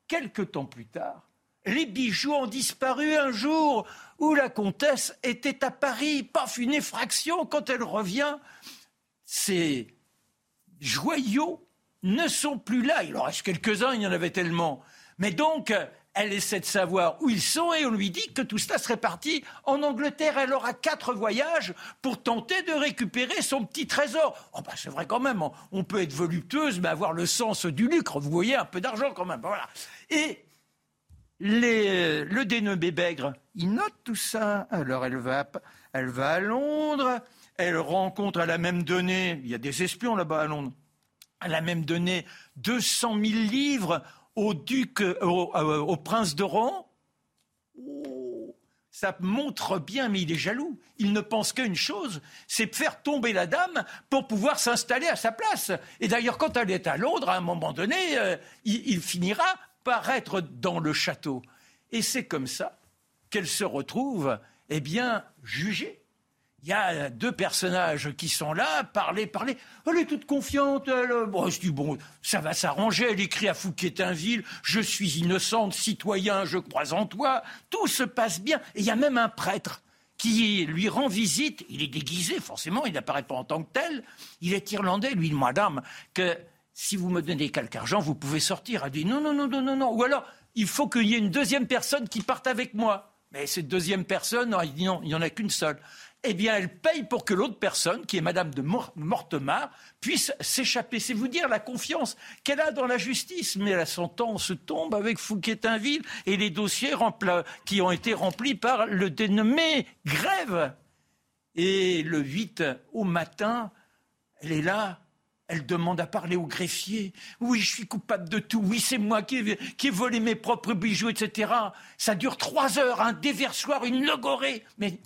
quelques temps plus tard, les bijoux ont disparu un jour où la comtesse était à Paris. Paf, une effraction quand elle revient. Ces joyaux ne sont plus là. Il en reste quelques-uns, il y en avait tellement. Mais donc, elle essaie de savoir où ils sont et on lui dit que tout cela serait parti en Angleterre. Elle aura quatre voyages pour tenter de récupérer son petit trésor. Oh bah c'est vrai quand même, on peut être voluptueuse mais avoir le sens du lucre. Vous voyez, un peu d'argent quand même. Et le dénommé Bègre, il note tout ça. Alors elle va à Londres, elle rencontre à la même donnée, il y a des espions là-bas à Londres, à la même donnée 200 000 livres au duc, euh, au, prince d'Oran, oh, ça montre bien, mais il est jaloux. Il ne pense qu'à une chose, c'est faire tomber la dame pour pouvoir s'installer à sa place. Et d'ailleurs, quand elle est à Londres, à un moment donné, euh, il finira par être dans le château. Et c'est comme ça qu'elle se retrouve, eh bien, jugée il y a deux personnages qui sont là, parler, parler. Elle est toute confiante. Elle, bon, je bon, ça va s'arranger. Elle écrit à Fouquetinville, je suis innocente, citoyen, je crois en toi. Tout se passe bien. Et il y a même un prêtre qui lui rend visite. Il est déguisé, forcément, il n'apparaît pas en tant que tel. Il est irlandais, lui, madame, que si vous me donnez quelque argent, vous pouvez sortir. Elle dit, non, non, non, non, non, non. Ou alors, il faut qu'il y ait une deuxième personne qui parte avec moi. Mais cette deuxième personne, il dit non, il n'y en a qu'une seule eh bien, elle paye pour que l'autre personne, qui est Madame de Mortemart, puisse s'échapper. C'est vous dire la confiance qu'elle a dans la justice. Mais la sentence tombe avec Fouquetinville et les dossiers qui ont été remplis par le dénommé Grève. Et le 8 au matin, elle est là, elle demande à parler au greffier. Oui, je suis coupable de tout. Oui, c'est moi qui ai, volé mes propres bijoux, etc. Ça dure trois heures, un déversoir, une logorée. Mais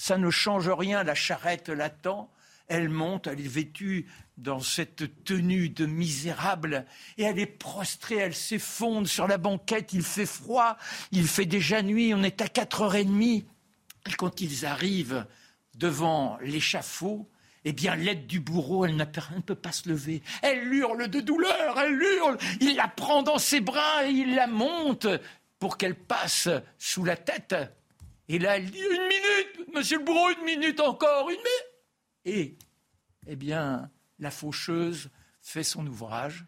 ça ne change rien, la charrette l'attend. Elle monte, elle est vêtue dans cette tenue de misérable, et elle est prostrée, elle s'effondre sur la banquette, il fait froid, il fait déjà nuit, on est à quatre heures et demie. Et quand ils arrivent devant l'échafaud, eh bien, l'aide du bourreau, elle, ne peut pas se lever. Elle hurle de douleur, elle hurle. Il la prend dans ses bras et il la monte pour qu'elle passe sous la tête et là, elle dit Une minute, monsieur le bourreau, une minute encore, une minute. Et, eh bien, la faucheuse fait son ouvrage.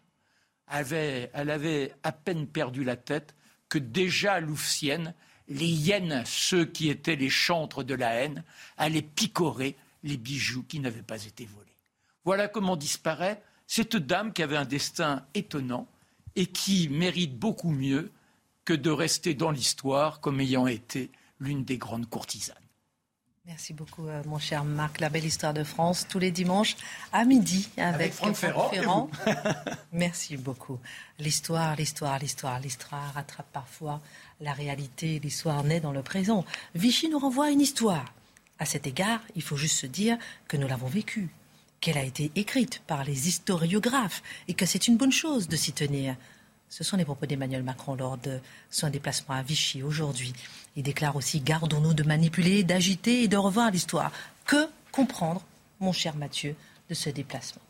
Avait, elle avait à peine perdu la tête que déjà Louvcienne, les hyènes, ceux qui étaient les chantres de la haine, allaient picorer les bijoux qui n'avaient pas été volés. Voilà comment disparaît cette dame qui avait un destin étonnant et qui mérite beaucoup mieux que de rester dans l'histoire comme ayant été l'une des grandes courtisanes. Merci beaucoup, euh, mon cher Marc. La belle histoire de France, tous les dimanches à midi avec, Franck Ferrand. Merci beaucoup. L'histoire, l'histoire, l'histoire, l'histoire rattrape parfois la réalité. L'histoire naît dans le présent. Vichy nous renvoie à une histoire. À cet égard, il faut juste se dire que nous l'avons vécue, qu'elle a été écrite par les historiographes et que c'est une bonne chose de s'y tenir. Ce sont les propos d'Emmanuel Macron lors de son déplacement à Vichy aujourd'hui. Il déclare aussi Gardons-nous de manipuler, d'agiter et de revoir l'histoire. Que comprendre, mon cher Mathieu, de ce déplacement?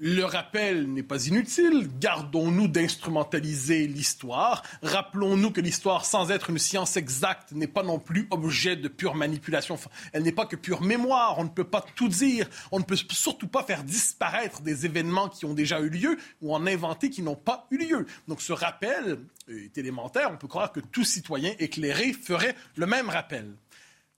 Le rappel n'est pas inutile. Gardons-nous d'instrumentaliser l'histoire. Rappelons-nous que l'histoire, sans être une science exacte, n'est pas non plus objet de pure manipulation. Elle n'est pas que pure mémoire. On ne peut pas tout dire. On ne peut surtout pas faire disparaître des événements qui ont déjà eu lieu ou en inventer qui n'ont pas eu lieu. Donc ce rappel est élémentaire. On peut croire que tout citoyen éclairé ferait le même rappel.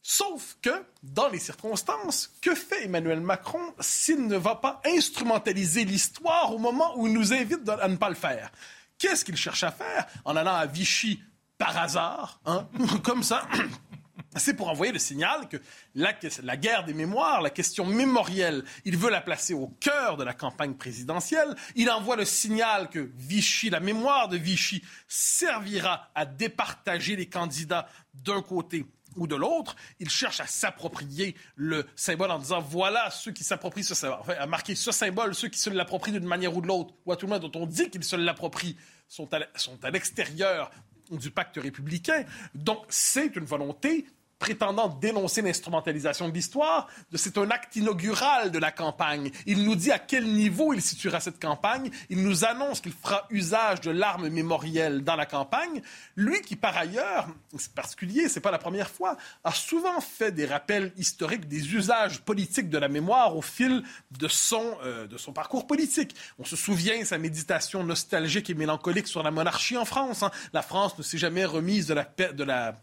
Sauf que, dans les circonstances, que fait Emmanuel Macron s'il ne va pas instrumentaliser l'histoire au moment où il nous invite à ne pas le faire? Qu'est-ce qu'il cherche à faire en allant à Vichy par hasard, hein, comme ça c'est pour envoyer le signal que la, la, guerre des mémoires, la question mémorielle, il veut la placer au cœur de la campagne présidentielle. Il envoie le signal que Vichy, la mémoire de Vichy, servira à départager les candidats d'un côté ou de l'autre, il cherche à s'approprier le symbole en disant voilà ceux qui s'approprient ce symbole, enfin, à marquer ce symbole, ceux qui se l'approprient d'une manière ou de l'autre, ou à tout le monde dont on dit qu'ils se l'approprient, sont à l'extérieur du pacte républicain. Donc, c'est une volonté prétendant dénoncer l'instrumentalisation de l'histoire, c'est un acte inaugural de la campagne. Il nous dit à quel niveau il situera cette campagne. Il nous annonce qu'il fera usage de l'arme mémorielle dans la campagne. Lui qui, par ailleurs, c'est particulier, c'est pas la première fois, a souvent fait des rappels historiques des usages politiques de la mémoire au fil de son, euh, de son parcours politique. On se souvient sa méditation nostalgique et mélancolique sur la monarchie en France. Hein. La France ne s'est jamais remise de la, de la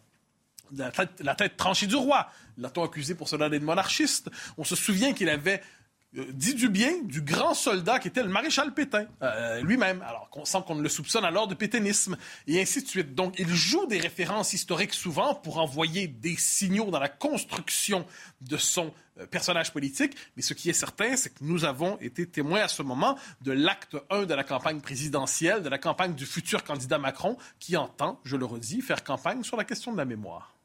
la tête, tranchée du roi. L'a-t-on accusé pour cela d'être monarchiste? On se souvient qu'il avait euh, dit du bien du grand soldat qui était le maréchal Pétain euh, lui-même, alors qu'on sent qu'on le soupçonne alors de pétainisme, et ainsi de suite. Donc, il joue des références historiques souvent pour envoyer des signaux dans la construction de son euh, personnage politique, mais ce qui est certain, c'est que nous avons été témoins à ce moment de l'acte 1 de la campagne présidentielle, de la campagne du futur candidat Macron, qui entend, je le redis, faire campagne sur la question de la mémoire.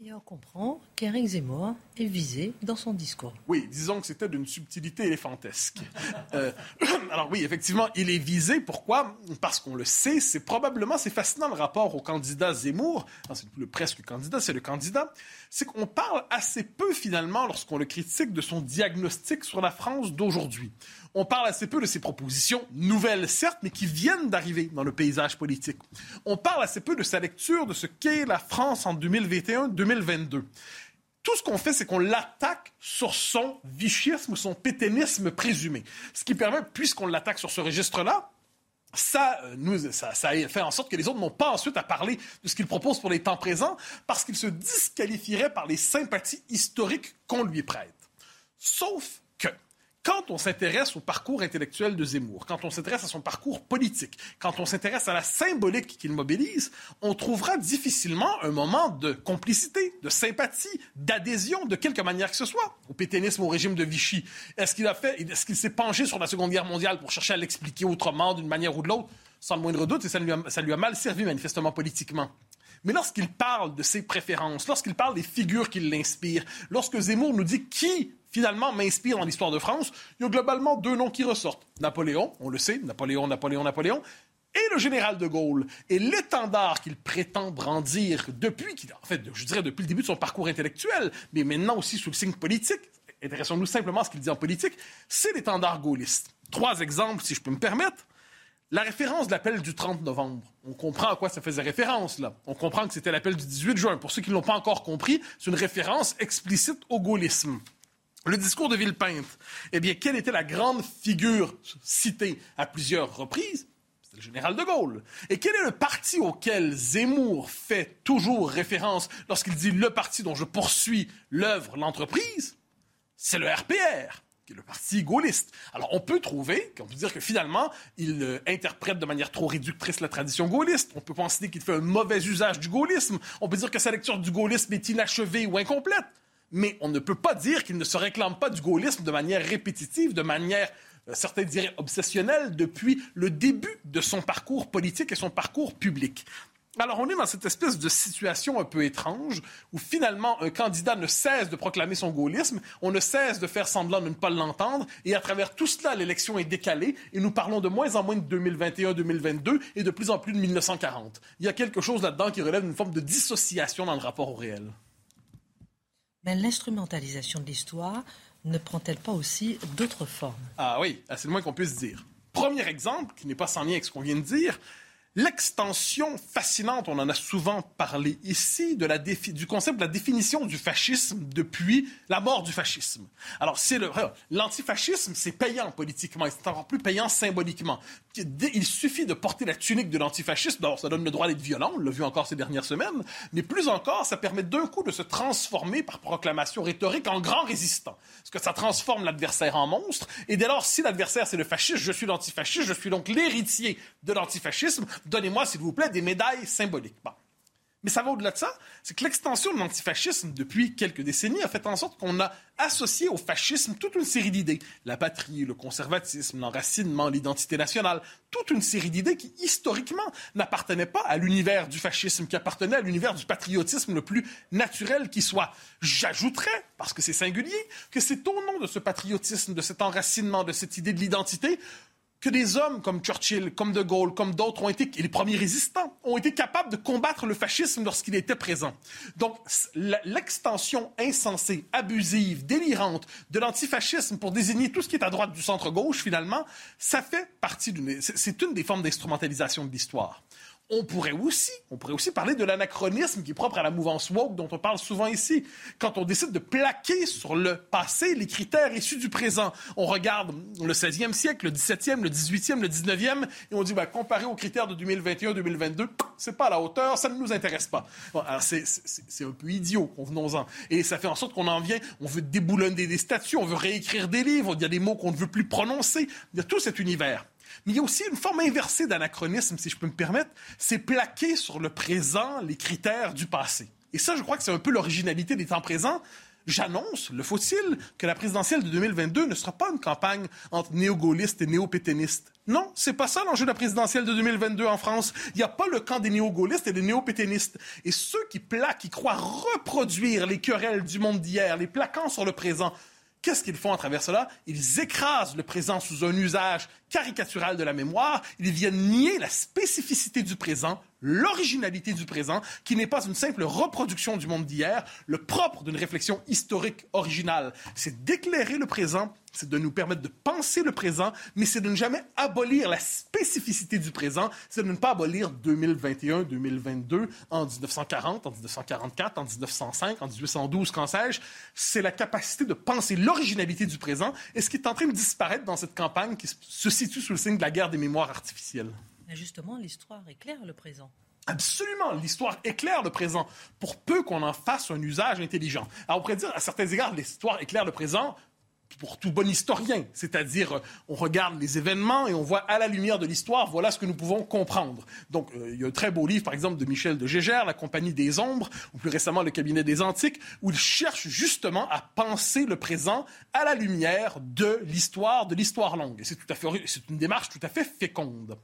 Et on comprend qu'Éric Zemmour est visé dans son discours. Oui, disons que c'était d'une subtilité éléphantesque. Euh, alors oui, effectivement, il est visé. Pourquoi? Parce qu'on le sait, c'est probablement, c'est fascinant le rapport au candidat Zemmour. C'est le presque candidat, c'est le candidat. C'est qu'on parle assez peu finalement, lorsqu'on le critique, de son diagnostic sur la France d'aujourd'hui on parle assez peu de ses propositions, nouvelles certes, mais qui viennent d'arriver dans le paysage politique. On parle assez peu de sa lecture de ce qu'est la France en 2021-2022. Tout ce qu'on fait, c'est qu'on l'attaque sur son vichisme, son pétainisme présumé. Ce qui permet, puisqu'on l'attaque sur ce registre-là, ça, euh, nous, ça, fait en sorte que les autres n'ont pas ensuite à parler de ce qu'il propose pour les temps présents parce qu'il se disqualifierait par les sympathies historiques qu'on lui prête. Sauf quand on s'intéresse au parcours intellectuel de Zemmour, quand on s'intéresse à son parcours politique, quand on s'intéresse à la symbolique qu'il mobilise, on trouvera difficilement un moment de complicité, de sympathie, d'adhésion, de quelque manière que ce soit, au pétainisme, au régime de Vichy. Est-ce qu'il a fait, est-ce qu'il s'est penché sur la Seconde Guerre mondiale pour chercher à l'expliquer autrement, d'une manière ou de l'autre? Sans le moindre doute, et ça lui a, ça lui a mal servi manifestement politiquement. Mais lorsqu'il parle de ses préférences, lorsqu'il parle des figures qui l'inspirent, lorsque Zemmour nous dit qui finalement m'inspire dans l'histoire de France, il y a globalement deux noms qui ressortent. Napoléon, on le sait, Napoléon, Napoléon, Napoléon, et le général de Gaulle. Et l'étendard qu'il prétend brandir depuis, en fait, je dirais depuis le début de son parcours intellectuel, mais maintenant aussi sous le signe politique, intéressons-nous simplement à ce qu'il dit en politique, c'est l'étendard gaulliste. Trois exemples, si je peux me permettre. La référence de l'appel du 30 novembre, on comprend à quoi ça faisait référence, là. On comprend que c'était l'appel du 18 juin. Pour ceux qui ne l'ont pas encore compris, c'est une référence explicite au gaullisme. Le discours de Villepinte, eh bien, quelle était la grande figure citée à plusieurs reprises? C'est le général de Gaulle. Et quel est le parti auquel Zemmour fait toujours référence lorsqu'il dit le parti dont je poursuis l'œuvre, l'entreprise? C'est le RPR le parti gaulliste. Alors, on peut trouver, on peut dire que finalement, il euh, interprète de manière trop réductrice la tradition gaulliste. On peut penser qu'il fait un mauvais usage du gaullisme. On peut dire que sa lecture du gaullisme est inachevée ou incomplète mais on ne peut pas dire qu'il ne se réclame pas du gaullisme de manière répétitive, de manière, euh, certains diraient, obsessionnelle, depuis le début de son parcours politique et son parcours public. Alors on est dans cette espèce de situation un peu étrange où finalement un candidat ne cesse de proclamer son gaullisme, on ne cesse de faire semblant de ne pas l'entendre et à travers tout cela l'élection est décalée et nous parlons de moins en moins de 2021-2022 et de plus en plus de 1940. Il y a quelque chose là-dedans qui relève d'une forme de dissociation dans le rapport au réel. Mais l'instrumentalisation de l'histoire ne prend-elle pas aussi d'autres formes? Ah oui, c'est le moins qu'on puisse dire. Premier exemple, qui n'est pas sans lien avec ce qu'on vient de dire, l'extension fascinante, on en a souvent parlé ici, du concept de la définition du fascisme depuis la mort du fascisme. Alors, c'est le l'antifascisme, c'est payant politiquement, et c'est encore plus payant symboliquement. Il suffit de porter la tunique de l'antifascisme, d'abord ça donne le droit d'être violent, on l'a vu encore ces dernières semaines, mais plus encore, ça permet d'un coup de se transformer par proclamation rhétorique en grand résistant. Parce que ça transforme l'adversaire en monstre, et dès lors, si l'adversaire c'est le fasciste, je suis l'antifasciste, je suis donc l'héritier de l'antifascisme, donnez-moi, s'il vous plaît, des médailles symboliques. Mais ça va au-delà de ça, c'est que l'extension de l'antifascisme depuis quelques décennies a fait en sorte qu'on a associé au fascisme toute une série d'idées. La patrie, le conservatisme, l'enracinement, l'identité nationale, toute une série d'idées qui, historiquement, n'appartenaient pas à l'univers du fascisme, qui appartenaient à l'univers du patriotisme le plus naturel qui soit. J'ajouterais, parce que c'est singulier, que c'est au nom de ce patriotisme, de cet enracinement, de cette idée de l'identité, que des hommes comme Churchill, comme De Gaulle, comme d'autres ont été, et les premiers résistants, ont été capables de combattre le fascisme lorsqu'il était présent. Donc, l'extension insensée, abusive, délirante de l'antifascisme pour désigner tout ce qui est à droite du centre-gauche, finalement, ça fait partie d'une... C'est une des formes d'instrumentalisation de l'histoire on pourrait aussi, on pourrait aussi parler de l'anachronisme qui est propre à la mouvance woke dont on parle souvent ici. Quand on décide de plaquer sur le passé les critères issus du présent, on regarde le 16e siècle, le 17e, le 18e, le 19e, et on dit, bah, comparé aux critères de 2021-2022, c'est pas à la hauteur, ça ne nous intéresse pas. c'est, un peu idiot, convenons-en. Et ça fait en sorte qu'on en vient, on veut déboulonner des statuts, on veut réécrire des livres, il y a des mots qu'on ne veut plus prononcer. Il y a tout cet univers. Mais il y a aussi une forme inversée d'anachronisme, si je peux me permettre, c'est plaquer sur le présent les critères du passé. Et ça, je crois que c'est un peu l'originalité des temps présents. J'annonce, le faut-il, que la présidentielle de 2022 ne sera pas une campagne entre néo-gaullistes et néo-pétainistes. Non, c'est pas ça l'enjeu de la présidentielle de 2022 en France. Il n'y a pas le camp des néo-gaullistes et des néo-pétainistes. Et ceux qui plaquent, qui croient reproduire les querelles du monde d'hier, les plaquant sur le présent, Qu'est-ce qu'ils font à travers cela? Ils écrasent le présent sous un usage caricatural de la mémoire. Ils viennent nier la spécificité du présent, l'originalité du présent, qui n'est pas une simple reproduction du monde d'hier. Le propre d'une réflexion historique originale, c'est d'éclairer le présent, c'est de nous permettre de penser le présent, mais c'est de ne jamais abolir la spécificité du présent, c'est de ne pas abolir 2021, 2022, en 1940, en 1944, en 1905, en 1812, qu'en sais-je. C'est la capacité de penser l'originalité du présent et ce qui est en train de disparaître dans cette campagne qui se situe sous le signe de la guerre des mémoires artificielles. Justement, l'histoire éclaire le présent. Absolument, l'histoire éclaire le présent, pour peu qu'on en fasse un usage intelligent. Alors, on pourrait dire, à certains égards, l'histoire éclaire le présent pour tout bon historien, c'est-à-dire on regarde les événements et on voit à la lumière de l'histoire, voilà ce que nous pouvons comprendre. Donc euh, il y a un très beau livre, par exemple, de Michel de Gégère, La Compagnie des Ombres, ou plus récemment Le Cabinet des Antiques, où il cherche justement à penser le présent à la lumière de l'histoire, de l'histoire longue. c'est tout à fait, c'est une démarche tout à fait féconde.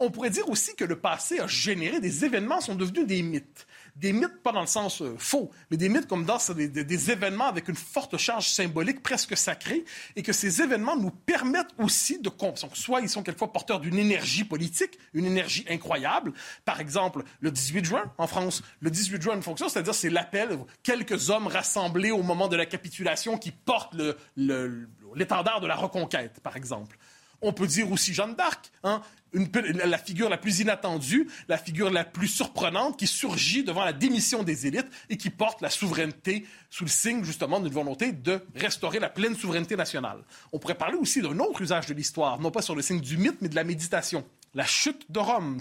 On pourrait dire aussi que le passé a généré des événements, sont devenus des mythes. Des mythes, pas dans le sens euh, faux, mais des mythes comme dans des, événements avec une forte charge symbolique presque sacrée, et que ces événements nous permettent aussi de comprendre. Soit ils sont quelquefois porteurs d'une énergie politique, une énergie incroyable. Par exemple, le 18 juin en France, le 18 juin, une fonction, c'est-à-dire c'est l'appel, quelques hommes rassemblés au moment de la capitulation qui portent l'étendard de la reconquête, par exemple. On peut dire aussi Jeanne d'Arc, hein, la figure la plus inattendue, la figure la plus surprenante qui surgit devant la démission des élites et qui porte la souveraineté sous le signe justement d'une volonté de restaurer la pleine souveraineté nationale. On pourrait parler aussi d'un autre usage de l'histoire, non pas sur le signe du mythe, mais de la méditation. La chute de Rome,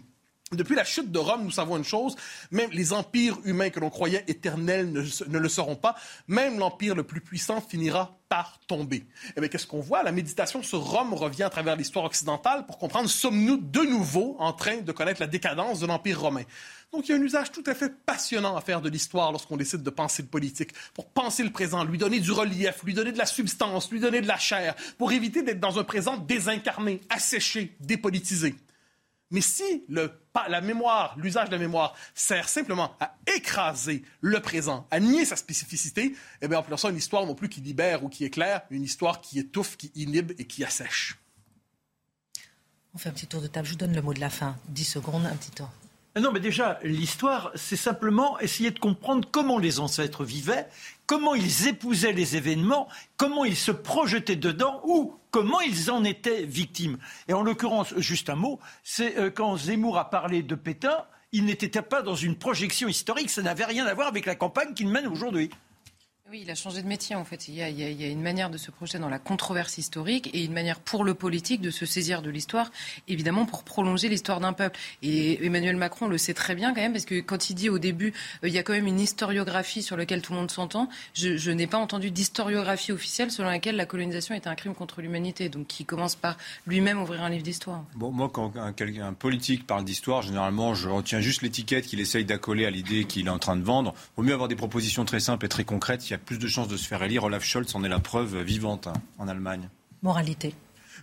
depuis la chute de Rome, nous savons une chose, même les empires humains que l'on croyait éternels ne, le seront pas, même l'empire le plus puissant finira par tomber. Eh bien, qu'est-ce qu'on voit? La méditation sur Rome revient à travers l'histoire occidentale pour comprendre, sommes-nous de nouveau en train de connaître la décadence de l'empire romain? Donc, il y a un usage tout à fait passionnant à faire de l'histoire lorsqu'on décide de penser le politique, pour penser le présent, lui donner du relief, lui donner de la substance, lui donner de la chair, pour éviter d'être dans un présent désincarné, asséché, dépolitisé. Mais si le, la mémoire, l'usage de la mémoire sert simplement à écraser le présent, à nier sa spécificité, eh bien, appelons ça une histoire non plus qui libère ou qui éclaire, une histoire qui étouffe, qui inhibe et qui assèche. On fait un petit tour de table. Je vous donne le mot de la fin. 10 secondes, un petit temps. Non, mais déjà, l'histoire, c'est simplement essayer de comprendre comment les ancêtres vivaient, comment ils épousaient les événements, comment ils se projetaient dedans ou comment ils en étaient victimes. Et en l'occurrence, juste un mot, c'est euh, quand Zemmour a parlé de Pétain, il n'était pas dans une projection historique, ça n'avait rien à voir avec la campagne qu'il mène aujourd'hui. Oui, il a changé de métier en fait. Il y, a, une manière de se projeter dans la controverse historique et une manière pour le politique de se saisir de l'histoire, évidemment pour prolonger l'histoire d'un peuple. Et Emmanuel Macron le sait très bien quand même, parce que quand il dit au début, euh, il y a quand même une historiographie sur laquelle tout le monde s'entend, je, n'ai pas entendu d'historiographie officielle selon laquelle la colonisation est un crime contre l'humanité, donc qui commence par lui-même ouvrir un livre d'histoire. Bon, moi, quand un, politique parle d'histoire, généralement, je retiens juste l'étiquette qu'il essaye d'accoler à l'idée qu'il est en train de vendre. Vaut mieux avoir des propositions très simples et très concrètes. Il y a plus de chances de se faire élire. Olaf Scholz en est la preuve vivante hein, en Allemagne. Moralité.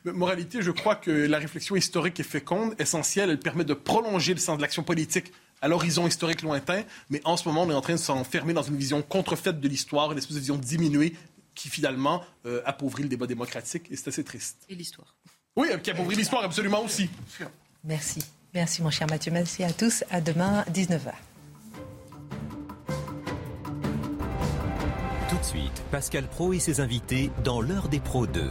Moralité, je crois que la réflexion historique est féconde, essentielle. Elle permet de prolonger le sens de l'action politique à l'horizon historique lointain. Mais en ce moment, on est en train de s'enfermer dans une vision contrefaite de l'histoire, une espèce de vision diminuée qui finalement euh, appauvrit le débat démocratique. Et c'est assez triste. Et l'histoire. Oui, qui appauvrit l'histoire absolument aussi. Merci. Merci mon cher Mathieu. Merci à tous. À demain, 19h. Tout de suite, Pascal Pro et ses invités dans l'heure des pros 2.